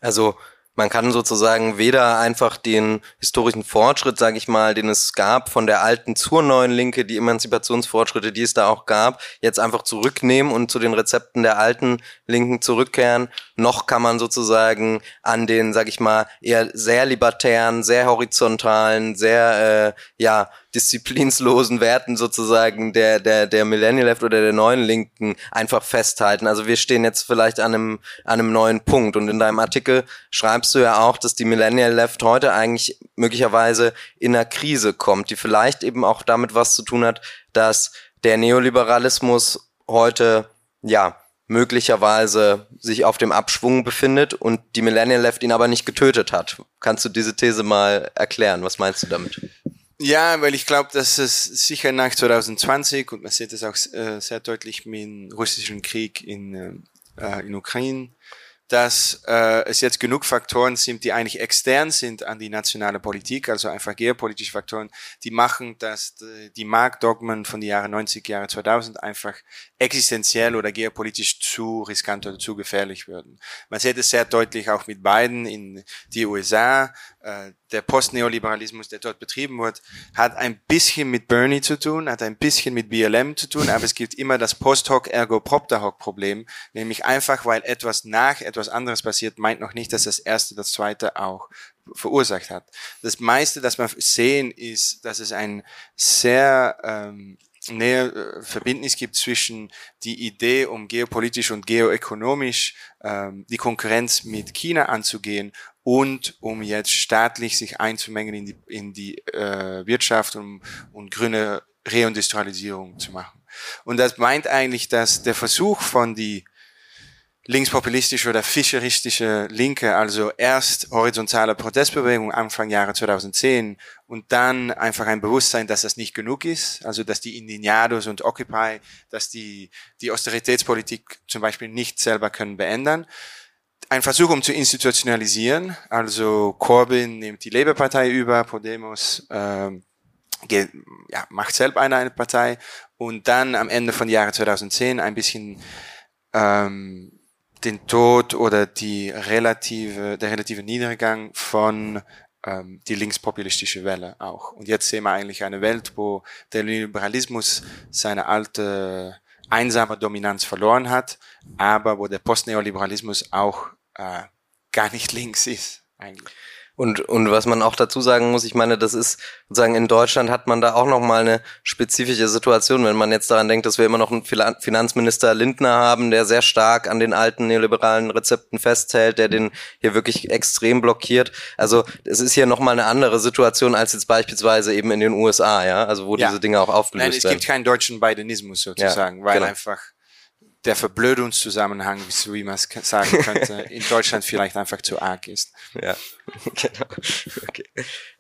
Also man kann sozusagen weder einfach den historischen Fortschritt, sage ich mal, den es gab von der alten zur neuen Linke, die Emanzipationsfortschritte, die es da auch gab, jetzt einfach zurücknehmen und zu den Rezepten der alten Linken zurückkehren. Noch kann man sozusagen an den, sage ich mal, eher sehr libertären, sehr horizontalen, sehr äh, ja disziplinslosen Werten sozusagen der, der, der Millennial Left oder der neuen Linken einfach festhalten. Also wir stehen jetzt vielleicht an einem, an einem neuen Punkt. Und in deinem Artikel schreibst du ja auch, dass die Millennial Left heute eigentlich möglicherweise in einer Krise kommt, die vielleicht eben auch damit was zu tun hat, dass der Neoliberalismus heute, ja, möglicherweise sich auf dem Abschwung befindet und die Millennial Left ihn aber nicht getötet hat. Kannst du diese These mal erklären? Was meinst du damit? Ja, weil ich glaube, dass es sicher nach 2020 und man sieht es auch äh, sehr deutlich mit dem russischen Krieg in, äh, in Ukraine, dass äh, es jetzt genug Faktoren sind, die eigentlich extern sind an die nationale Politik, also einfach geopolitische Faktoren, die machen, dass die Marktdogmen von den Jahren 90, Jahre 2000 einfach existenziell oder geopolitisch zu riskant oder zu gefährlich würden. Man sieht es sehr deutlich auch mit Biden in die USA, äh, der Postneoliberalismus, der dort betrieben wird, hat ein bisschen mit Bernie zu tun, hat ein bisschen mit BLM zu tun, aber es gibt immer das Post-Hoc ergo propter Hoc Problem, nämlich einfach, weil etwas nach etwas anderes passiert, meint noch nicht, dass das erste das zweite auch verursacht hat. Das meiste, das wir sehen, ist, dass es ein sehr ähm, näher äh, Verbindnis gibt zwischen die Idee, um geopolitisch und geoökonomisch ähm, die Konkurrenz mit China anzugehen und um jetzt staatlich sich einzumengen in die, in die äh, Wirtschaft und, und grüne Reindustrialisierung zu machen. Und das meint eigentlich, dass der Versuch von die linkspopulistische oder fischeristische Linke, also erst horizontale Protestbewegung Anfang Jahre 2010 und dann einfach ein Bewusstsein, dass das nicht genug ist, also dass die Indignados und Occupy, dass die die Austeritätspolitik zum Beispiel nicht selber können beändern. Ein Versuch, um zu institutionalisieren, also Corbyn nimmt die Labour-Partei über, Podemos äh, ja, macht selber eine, eine Partei und dann am Ende von Jahre 2010 ein bisschen ähm, den Tod oder die relative, der relative Niedergang von ähm, die linkspopulistische Welle auch. Und jetzt sehen wir eigentlich eine Welt, wo der Liberalismus seine alte einsame Dominanz verloren hat, aber wo der Postneoliberalismus auch äh, gar nicht links ist eigentlich. Und, und was man auch dazu sagen muss, ich meine, das ist sozusagen in Deutschland hat man da auch nochmal eine spezifische Situation, wenn man jetzt daran denkt, dass wir immer noch einen Finanzminister Lindner haben, der sehr stark an den alten neoliberalen Rezepten festhält, der den hier wirklich extrem blockiert. Also es ist hier nochmal eine andere Situation als jetzt beispielsweise eben in den USA, ja, also wo ja. diese Dinge auch aufgelöst werden. Nein, es gibt keinen deutschen Bidenismus sozusagen, ja, weil genau. einfach der Verblödungszusammenhang, wie man es sagen könnte, in Deutschland vielleicht einfach zu arg ist. Ja, genau. Okay.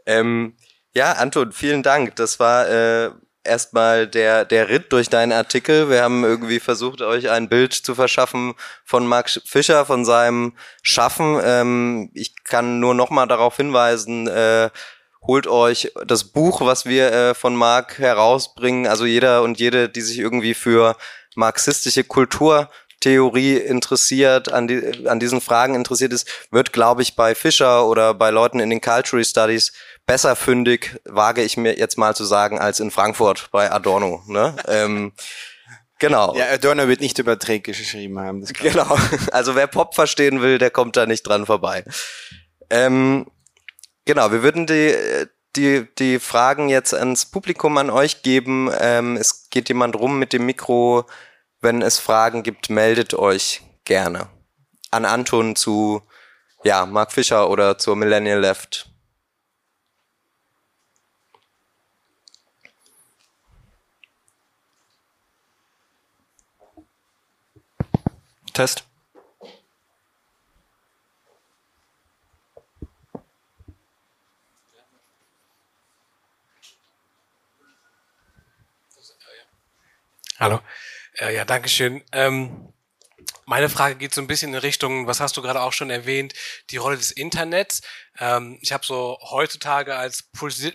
Ähm, ja, Anton, vielen Dank. Das war äh, erstmal der, der Ritt durch deinen Artikel. Wir haben irgendwie versucht, euch ein Bild zu verschaffen von Marc Fischer, von seinem Schaffen. Ähm, ich kann nur noch mal darauf hinweisen, äh, holt euch das Buch, was wir äh, von Marc herausbringen. Also jeder und jede, die sich irgendwie für marxistische Kulturtheorie interessiert, an, die, an diesen Fragen interessiert ist, wird, glaube ich, bei Fischer oder bei Leuten in den Cultural Studies besser fündig, wage ich mir jetzt mal zu sagen, als in Frankfurt bei Adorno. Ne? ähm, genau. Ja, Adorno wird nicht über Drake geschrieben haben. genau. Also wer Pop verstehen will, der kommt da nicht dran vorbei. Ähm, genau, wir würden die die, die Fragen jetzt ans Publikum an euch geben. Ähm, es geht jemand rum mit dem Mikro. Wenn es Fragen gibt, meldet euch gerne. An Anton zu, ja, Mark Fischer oder zur Millennial Left. Test. Hallo. Äh, ja, danke schön. Ähm, meine Frage geht so ein bisschen in Richtung, was hast du gerade auch schon erwähnt, die Rolle des Internets. Ähm, ich habe so heutzutage als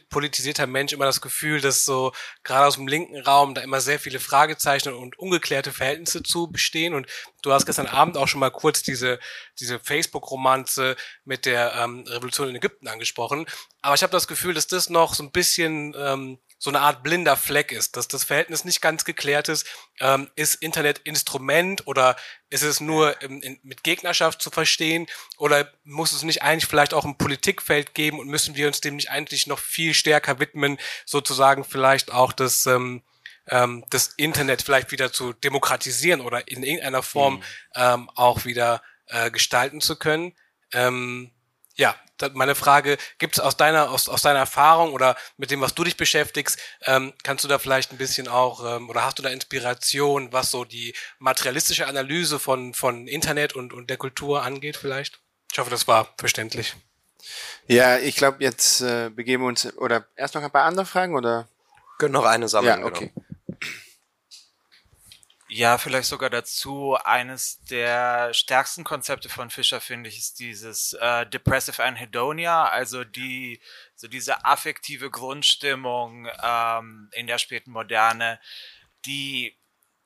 politisierter Mensch immer das Gefühl, dass so gerade aus dem linken Raum da immer sehr viele Fragezeichen und ungeklärte Verhältnisse zu bestehen. Und du hast gestern Abend auch schon mal kurz diese, diese Facebook-Romanze mit der ähm, Revolution in Ägypten angesprochen. Aber ich habe das Gefühl, dass das noch so ein bisschen ähm, so eine Art blinder Fleck ist, dass das Verhältnis nicht ganz geklärt ist. Ähm, ist Internet Instrument oder ist es nur im, in, mit Gegnerschaft zu verstehen oder muss es nicht eigentlich vielleicht auch ein Politikfeld geben und müssen wir uns dem nicht eigentlich noch viel stärker widmen, sozusagen vielleicht auch das, ähm, ähm, das Internet vielleicht wieder zu demokratisieren oder in irgendeiner Form mhm. ähm, auch wieder äh, gestalten zu können? Ähm, ja, meine Frage, gibt es aus deiner, aus, aus deiner Erfahrung oder mit dem, was du dich beschäftigst, ähm, kannst du da vielleicht ein bisschen auch, ähm, oder hast du da Inspiration, was so die materialistische Analyse von, von Internet und, und der Kultur angeht vielleicht? Ich hoffe, das war verständlich. Ja, ich glaube, jetzt äh, begeben wir uns, oder erst noch ein paar andere Fragen, oder? Können noch eine sammeln. Ja, okay. Genau. Ja, vielleicht sogar dazu. Eines der stärksten Konzepte von Fischer finde ich ist dieses äh, Depressive Anhedonia, also die so diese affektive Grundstimmung ähm, in der späten Moderne, die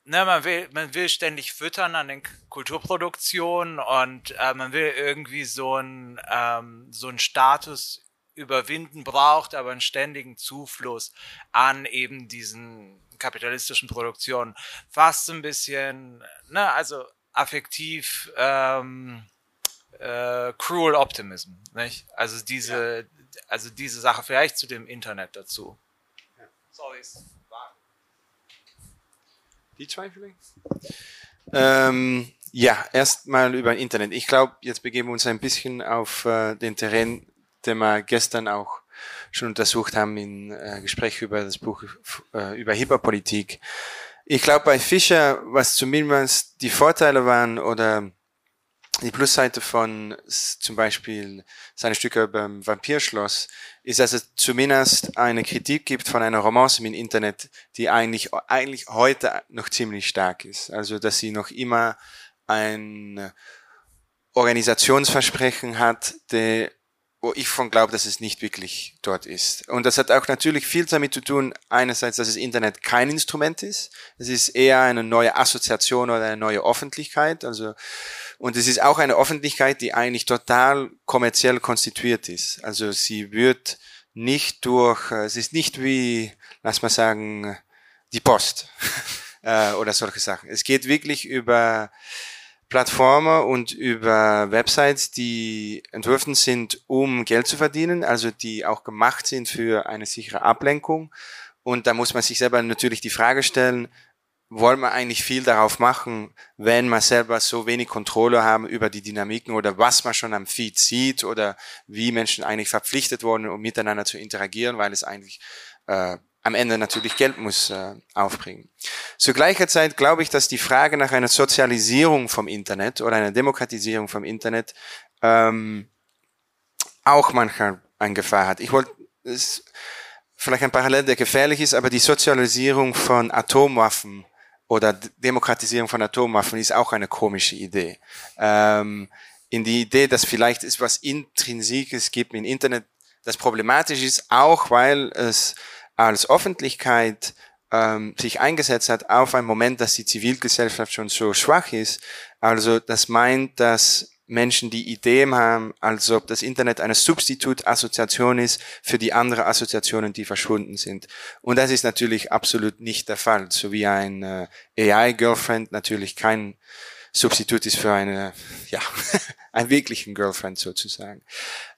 ne, man will man will ständig füttern an den Kulturproduktionen und äh, man will irgendwie so ein ähm, so ein Status überwinden braucht, aber einen ständigen Zufluss an eben diesen kapitalistischen Produktionen. Fast ein bisschen, ne, also affektiv, ähm, äh, cruel Optimism, nicht? Also diese, ja. also diese Sache vielleicht zu dem Internet dazu. Ja. Sorry, Die zwei vielleicht? Ähm, ja, erstmal über Internet. Ich glaube, jetzt begeben wir uns ein bisschen auf äh, den Terrain, den wir gestern auch schon untersucht haben in äh, Gespräch über das Buch äh, über Hyperpolitik. Ich glaube, bei Fischer, was zumindest die Vorteile waren oder die Plusseite von zum Beispiel seine Stücke beim Vampirschloss ist, dass es zumindest eine Kritik gibt von einer Romance im Internet, die eigentlich, eigentlich heute noch ziemlich stark ist. Also, dass sie noch immer ein Organisationsversprechen hat, der wo ich von glaube, dass es nicht wirklich dort ist. Und das hat auch natürlich viel damit zu tun, einerseits, dass das Internet kein Instrument ist. Es ist eher eine neue Assoziation oder eine neue Öffentlichkeit. Also, und es ist auch eine Öffentlichkeit, die eigentlich total kommerziell konstituiert ist. Also sie wird nicht durch, es ist nicht wie, lass mal sagen, die Post äh, oder solche Sachen. Es geht wirklich über Plattformen und über Websites, die entworfen sind, um Geld zu verdienen, also die auch gemacht sind für eine sichere Ablenkung. Und da muss man sich selber natürlich die Frage stellen, wollen wir eigentlich viel darauf machen, wenn man selber so wenig Kontrolle haben über die Dynamiken oder was man schon am Feed sieht oder wie Menschen eigentlich verpflichtet wurden, um miteinander zu interagieren, weil es eigentlich äh, am Ende natürlich Geld muss äh, aufbringen. Zu gleicher Zeit glaube ich, dass die Frage nach einer Sozialisierung vom Internet oder einer Demokratisierung vom Internet ähm, auch manchmal eine Gefahr hat. Ich wollte es vielleicht ein Parallel, der gefährlich ist, aber die Sozialisierung von Atomwaffen oder Demokratisierung von Atomwaffen ist auch eine komische Idee. Ähm, in die Idee, dass vielleicht es was Intrinsikes gibt im Internet, das problematisch ist, auch weil es als Öffentlichkeit ähm, sich eingesetzt hat auf ein Moment, dass die Zivilgesellschaft schon so schwach ist. Also das meint, dass Menschen die Ideen haben, als ob das Internet eine Substitutassoziation ist für die anderen Assoziationen, die verschwunden sind. Und das ist natürlich absolut nicht der Fall. So wie ein äh, AI-Girlfriend natürlich kein Substitut ist für eine, ja, einen wirklichen Girlfriend sozusagen.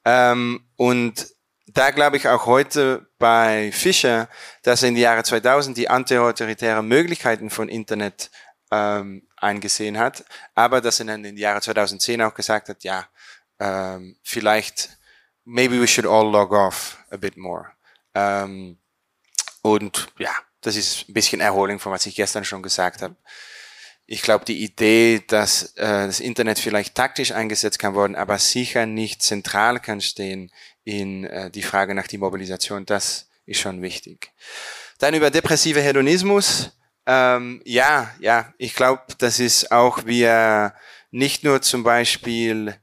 Ähm, und da glaube ich auch heute bei Fischer, dass er in die Jahre 2000 die antiautoritären Möglichkeiten von Internet ähm, eingesehen hat, aber dass er dann in die Jahre 2010 auch gesagt hat, ja, ähm, vielleicht, maybe we should all log off a bit more. Ähm, und ja, das ist ein bisschen Erholung von was ich gestern schon gesagt habe. Ich glaube, die Idee, dass äh, das Internet vielleicht taktisch eingesetzt kann worden, aber sicher nicht zentral kann stehen in äh, die Frage nach die Mobilisation, das ist schon wichtig. Dann über depressive Hedonismus. Ähm, ja, ja, ich glaube, das ist auch, wie er nicht nur zum Beispiel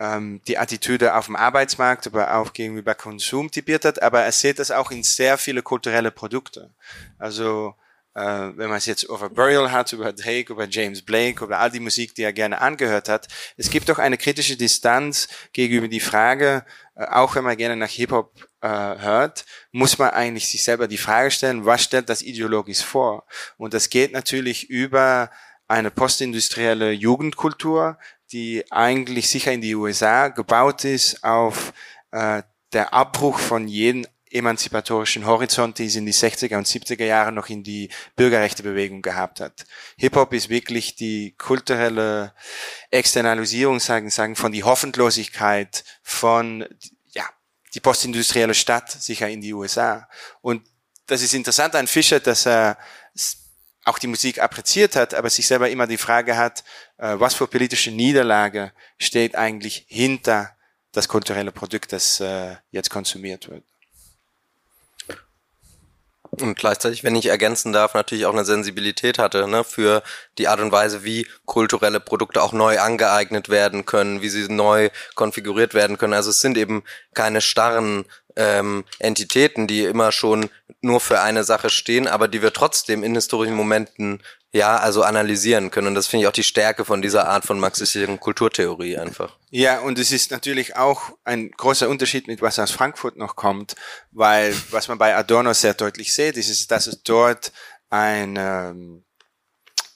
ähm, die Attitüde auf dem Arbeitsmarkt, aber auch gegenüber Konsum typiert hat, aber er sieht das auch in sehr viele kulturelle Produkte. Also äh, wenn man es jetzt over Burial hat, über Drake, über James Blake, über all die Musik, die er gerne angehört hat, es gibt doch eine kritische Distanz gegenüber die Frage, äh, auch wenn man gerne nach Hip-Hop äh, hört, muss man eigentlich sich selber die Frage stellen, was stellt das ideologisch vor? Und das geht natürlich über eine postindustrielle Jugendkultur, die eigentlich sicher in die USA gebaut ist auf äh, der Abbruch von jedem emanzipatorischen Horizont, die es in die 60er und 70er Jahre noch in die Bürgerrechtebewegung gehabt hat. Hip-Hop ist wirklich die kulturelle Externalisierung, sagen, sagen, von die Hoffnungslosigkeit von die postindustrielle Stadt sicher in die USA. Und das ist interessant an Fischer, dass er auch die Musik appreciiert hat, aber sich selber immer die Frage hat, äh, was für politische Niederlage steht eigentlich hinter das kulturelle Produkt, das äh, jetzt konsumiert wird. Und gleichzeitig, wenn ich ergänzen darf, natürlich auch eine Sensibilität hatte ne, für die Art und Weise, wie kulturelle Produkte auch neu angeeignet werden können, wie sie neu konfiguriert werden können. Also es sind eben keine starren ähm, Entitäten, die immer schon nur für eine Sache stehen, aber die wir trotzdem in historischen Momenten ja, also analysieren können. Und das finde ich auch die Stärke von dieser Art von marxistischen Kulturtheorie einfach. Ja, und es ist natürlich auch ein großer Unterschied mit was aus Frankfurt noch kommt, weil was man bei Adorno sehr deutlich sieht, ist, dass es dort eine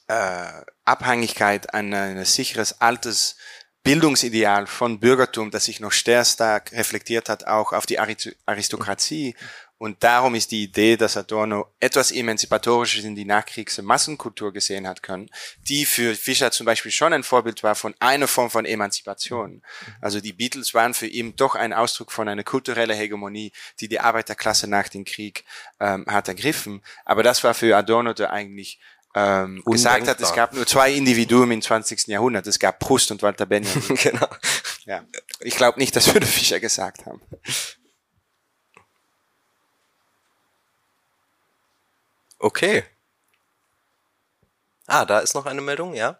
äh, Abhängigkeit ein sicheres altes Bildungsideal von Bürgertum, das sich noch sehr stark reflektiert hat, auch auf die Aristokratie und darum ist die Idee, dass Adorno etwas Emanzipatorisches in die Nachkriegs- Massenkultur gesehen hat können, die für Fischer zum Beispiel schon ein Vorbild war von einer Form von Emanzipation. Also die Beatles waren für ihn doch ein Ausdruck von einer kulturellen Hegemonie, die die Arbeiterklasse nach dem Krieg ähm, hat ergriffen. Aber das war für Adorno, der eigentlich ähm, gesagt hat, es gab nur zwei Individuen im 20. Jahrhundert. Es gab Proust und Walter Benjamin. genau. Ja. Ich glaube nicht, das würde Fischer gesagt haben. Okay. Ah, da ist noch eine Meldung, ja?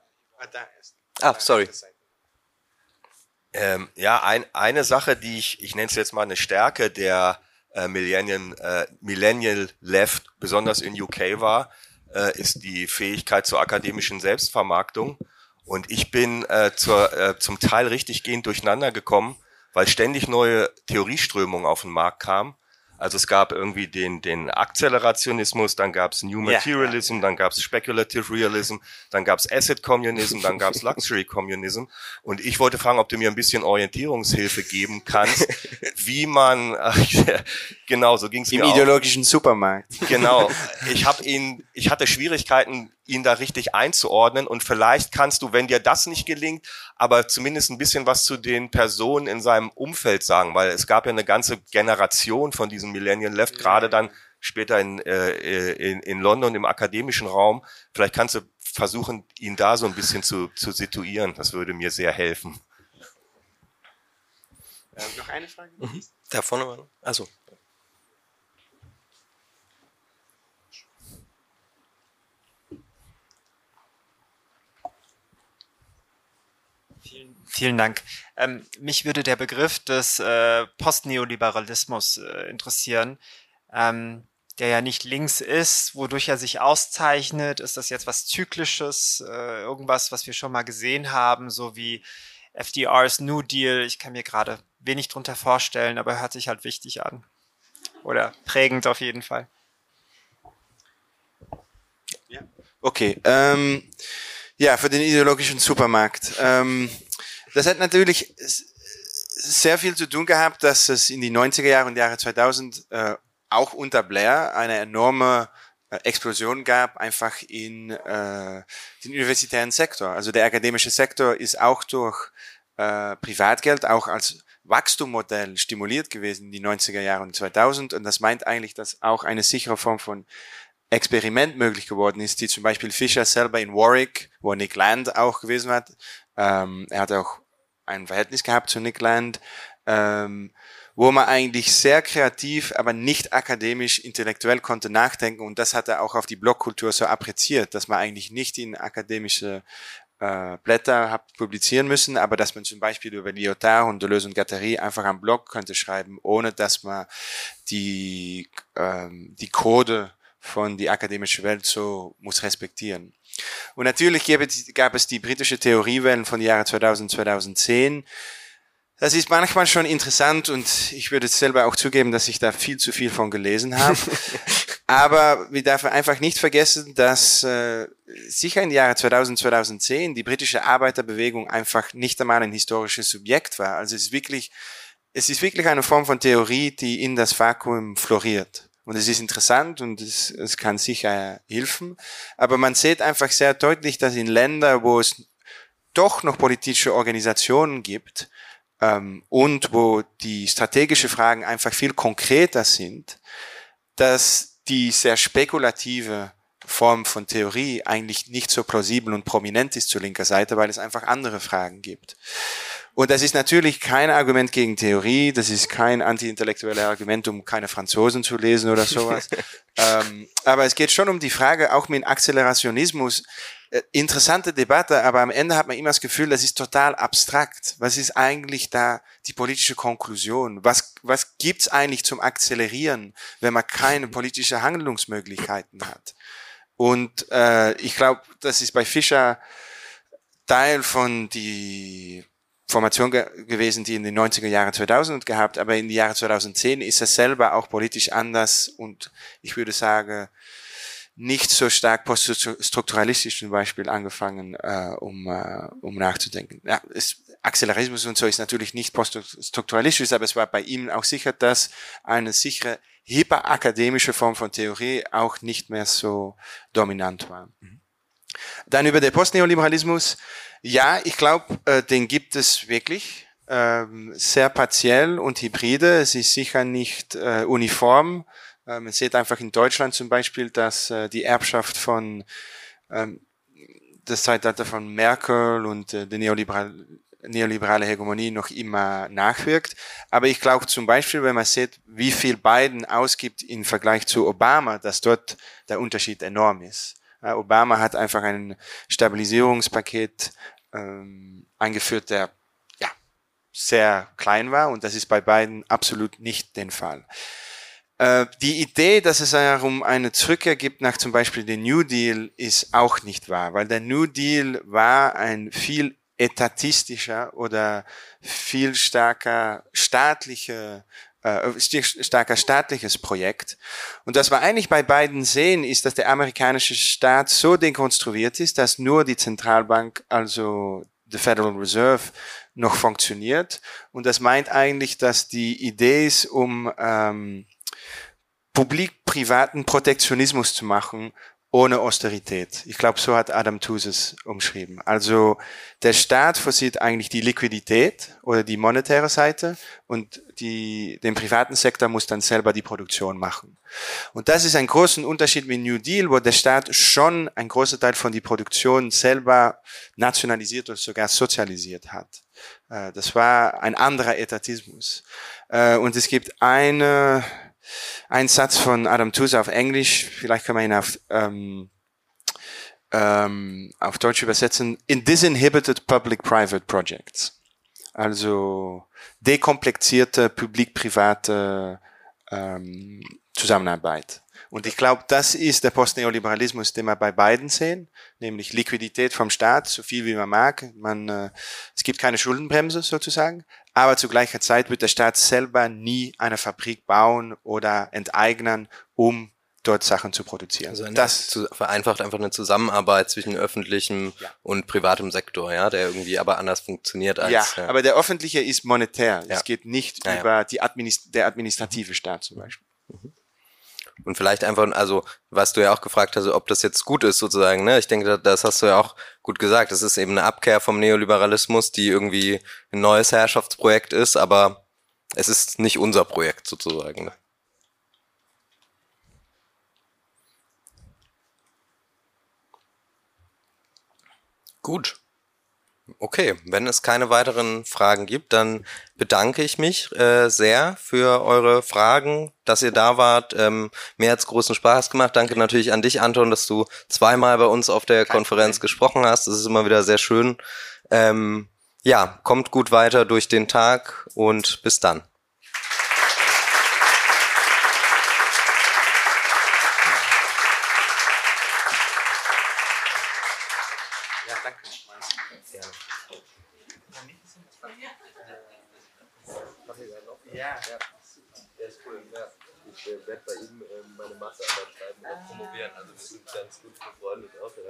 Ah, sorry. Ähm, ja, ein, eine Sache, die ich, ich nenne es jetzt mal eine Stärke der äh, Millennial, äh, Millennial Left, besonders in UK war, äh, ist die Fähigkeit zur akademischen Selbstvermarktung. Und ich bin äh, zur, äh, zum Teil richtig gehend durcheinander gekommen, weil ständig neue Theorieströmungen auf den Markt kamen also es gab irgendwie den, den Akzelerationismus, dann gab es New Materialism, ja, dann gab es Speculative Realism, dann gab es Asset Communism, dann gab es Luxury Communism. Und ich wollte fragen, ob du mir ein bisschen Orientierungshilfe geben kannst, wie man genau so ging es mir. Im ideologischen Supermarkt. Genau. Ich habe ihn, ich hatte Schwierigkeiten, ihn da richtig einzuordnen. Und vielleicht kannst du, wenn dir das nicht gelingt, aber zumindest ein bisschen was zu den Personen in seinem Umfeld sagen, weil es gab ja eine ganze Generation von diesem Millennial Left, gerade dann später in, äh, in, in London im akademischen Raum. Vielleicht kannst du versuchen, ihn da so ein bisschen zu, zu situieren. Das würde mir sehr helfen. Äh, noch eine Frage? Mhm. Da vorne. Also. Vielen Dank. Ähm, mich würde der Begriff des äh, Postneoliberalismus äh, interessieren, ähm, der ja nicht links ist, wodurch er sich auszeichnet. Ist das jetzt was Zyklisches, äh, irgendwas, was wir schon mal gesehen haben, so wie FDRs New Deal? Ich kann mir gerade wenig drunter vorstellen, aber hört sich halt wichtig an. Oder prägend auf jeden Fall. Okay. Ähm, ja, für den ideologischen Supermarkt. Ähm, das hat natürlich sehr viel zu tun gehabt, dass es in die 90er Jahre und Jahre 2000 äh, auch unter Blair eine enorme äh, Explosion gab, einfach in äh, den universitären Sektor. Also der akademische Sektor ist auch durch äh, Privatgeld auch als Wachstummodell stimuliert gewesen in die 90er Jahre und 2000 und das meint eigentlich, dass auch eine sichere Form von Experiment möglich geworden ist, die zum Beispiel Fischer selber in Warwick, wo Nick Land auch gewesen hat, ähm, er hat auch ein Verhältnis gehabt zu Nick Land. Ähm, wo man eigentlich sehr kreativ, aber nicht akademisch, intellektuell konnte nachdenken. Und das hat er auch auf die Blogkultur so appreziert, dass man eigentlich nicht in akademische äh, Blätter hat publizieren müssen, aber dass man zum Beispiel über Lyotard und Deleuze und Guattari einfach am Blog könnte schreiben, ohne dass man die, ähm, die Code von die akademische Welt so muss respektieren. Und natürlich gab es die britische Theoriewellen von Jahre 2000, 2010, das ist manchmal schon interessant und ich würde selber auch zugeben, dass ich da viel zu viel von gelesen habe. Aber wir dürfen einfach nicht vergessen, dass äh, sicher in den Jahren 2000, 2010 die britische Arbeiterbewegung einfach nicht einmal ein historisches Subjekt war. Also es ist wirklich, es ist wirklich eine Form von Theorie, die in das Vakuum floriert. Und es ist interessant und es, es kann sicher helfen. Aber man sieht einfach sehr deutlich, dass in Ländern, wo es doch noch politische Organisationen gibt, ähm, und wo die strategische Fragen einfach viel konkreter sind, dass die sehr spekulative Form von Theorie eigentlich nicht so plausibel und prominent ist zur linker Seite, weil es einfach andere Fragen gibt. Und das ist natürlich kein Argument gegen Theorie, das ist kein anti-intellektuelles Argument, um keine Franzosen zu lesen oder sowas. ähm, aber es geht schon um die Frage, auch mit Akzelerationismus, äh, interessante Debatte, aber am Ende hat man immer das Gefühl, das ist total abstrakt. Was ist eigentlich da die politische Konklusion? Was, was gibt's eigentlich zum Akzelerieren, wenn man keine politische Handlungsmöglichkeiten hat? Und äh, ich glaube, das ist bei Fischer Teil von die Formation ge gewesen, die in den 90er Jahren 2000 gehabt, aber in den Jahren 2010 ist er selber auch politisch anders und ich würde sagen, nicht so stark poststrukturalistisch zum Beispiel angefangen, äh, um, äh, um nachzudenken. Ja, es, Accelerismus und so ist natürlich nicht poststrukturalistisch, aber es war bei ihm auch sicher, dass eine sichere hyperakademische Form von Theorie auch nicht mehr so dominant war. Mhm. Dann über den Postneoliberalismus. Ja, ich glaube, äh, den gibt es wirklich. Ähm, sehr partiell und hybride. Es ist sicher nicht äh, uniform äh, man sieht einfach in Deutschland zum Beispiel, dass äh, die Erbschaft von ähm, das Zeitalter von Merkel und äh, die neoliberal, neoliberale Hegemonie noch immer nachwirkt. Aber ich glaube zum Beispiel, wenn man sieht, wie viel Biden ausgibt im Vergleich zu Obama, dass dort der Unterschied enorm ist. Obama hat einfach ein Stabilisierungspaket ähm, eingeführt, der ja sehr klein war und das ist bei Biden absolut nicht den Fall. Äh, die Idee, dass es darum eine Zurückkehr gibt nach zum Beispiel dem New Deal, ist auch nicht wahr, weil der New Deal war ein viel etatistischer oder viel stärker staatlicher äh, starker staatliches Projekt. Und was wir eigentlich bei beiden sehen, ist, dass der amerikanische Staat so dekonstruiert ist, dass nur die Zentralbank, also the Federal Reserve, noch funktioniert. Und das meint eigentlich, dass die Idee ist, um ähm, publik-privaten Protektionismus zu machen, ohne Austerität. Ich glaube, so hat Adam Tooze umschrieben. Also der Staat versieht eigentlich die Liquidität oder die monetäre Seite und die, den privaten Sektor muss dann selber die Produktion machen. Und das ist ein großer Unterschied mit New Deal, wo der Staat schon ein großer Teil von die Produktion selber nationalisiert oder sogar sozialisiert hat. Äh, das war ein anderer Etatismus. Äh, und es gibt eine ein Satz von Adam Tooze auf Englisch, vielleicht kann man ihn auf, ähm, ähm, auf Deutsch übersetzen. In disinhibited public-private projects. Also dekomplexierte publik-private ähm, Zusammenarbeit. Und ich glaube, das ist der Postneoliberalismus, den wir bei beiden sehen, nämlich Liquidität vom Staat, so viel wie man mag. Man, äh, es gibt keine Schuldenbremse sozusagen, aber zu gleicher Zeit wird der Staat selber nie eine Fabrik bauen oder enteignen, um dort Sachen zu produzieren. Also das zu, vereinfacht einfach eine Zusammenarbeit zwischen öffentlichem ja. und privatem Sektor, ja, der irgendwie aber anders funktioniert als. Ja, ja. aber der öffentliche ist monetär. Ja. Es geht nicht über die Administ der administrative Staat zum Beispiel. Mhm. Und vielleicht einfach, also was du ja auch gefragt hast, ob das jetzt gut ist sozusagen, ne? Ich denke, das hast du ja auch gut gesagt. Das ist eben eine Abkehr vom Neoliberalismus, die irgendwie ein neues Herrschaftsprojekt ist, aber es ist nicht unser Projekt sozusagen. Ne? Gut. Okay, wenn es keine weiteren Fragen gibt, dann bedanke ich mich äh, sehr für eure Fragen, dass ihr da wart. Ähm, mir hat's großen Spaß gemacht. Danke natürlich an dich, Anton, dass du zweimal bei uns auf der Konferenz gesprochen hast. Das ist immer wieder sehr schön. Ähm, ja, kommt gut weiter durch den Tag und bis dann. ganz gut befreundet auch. Ja.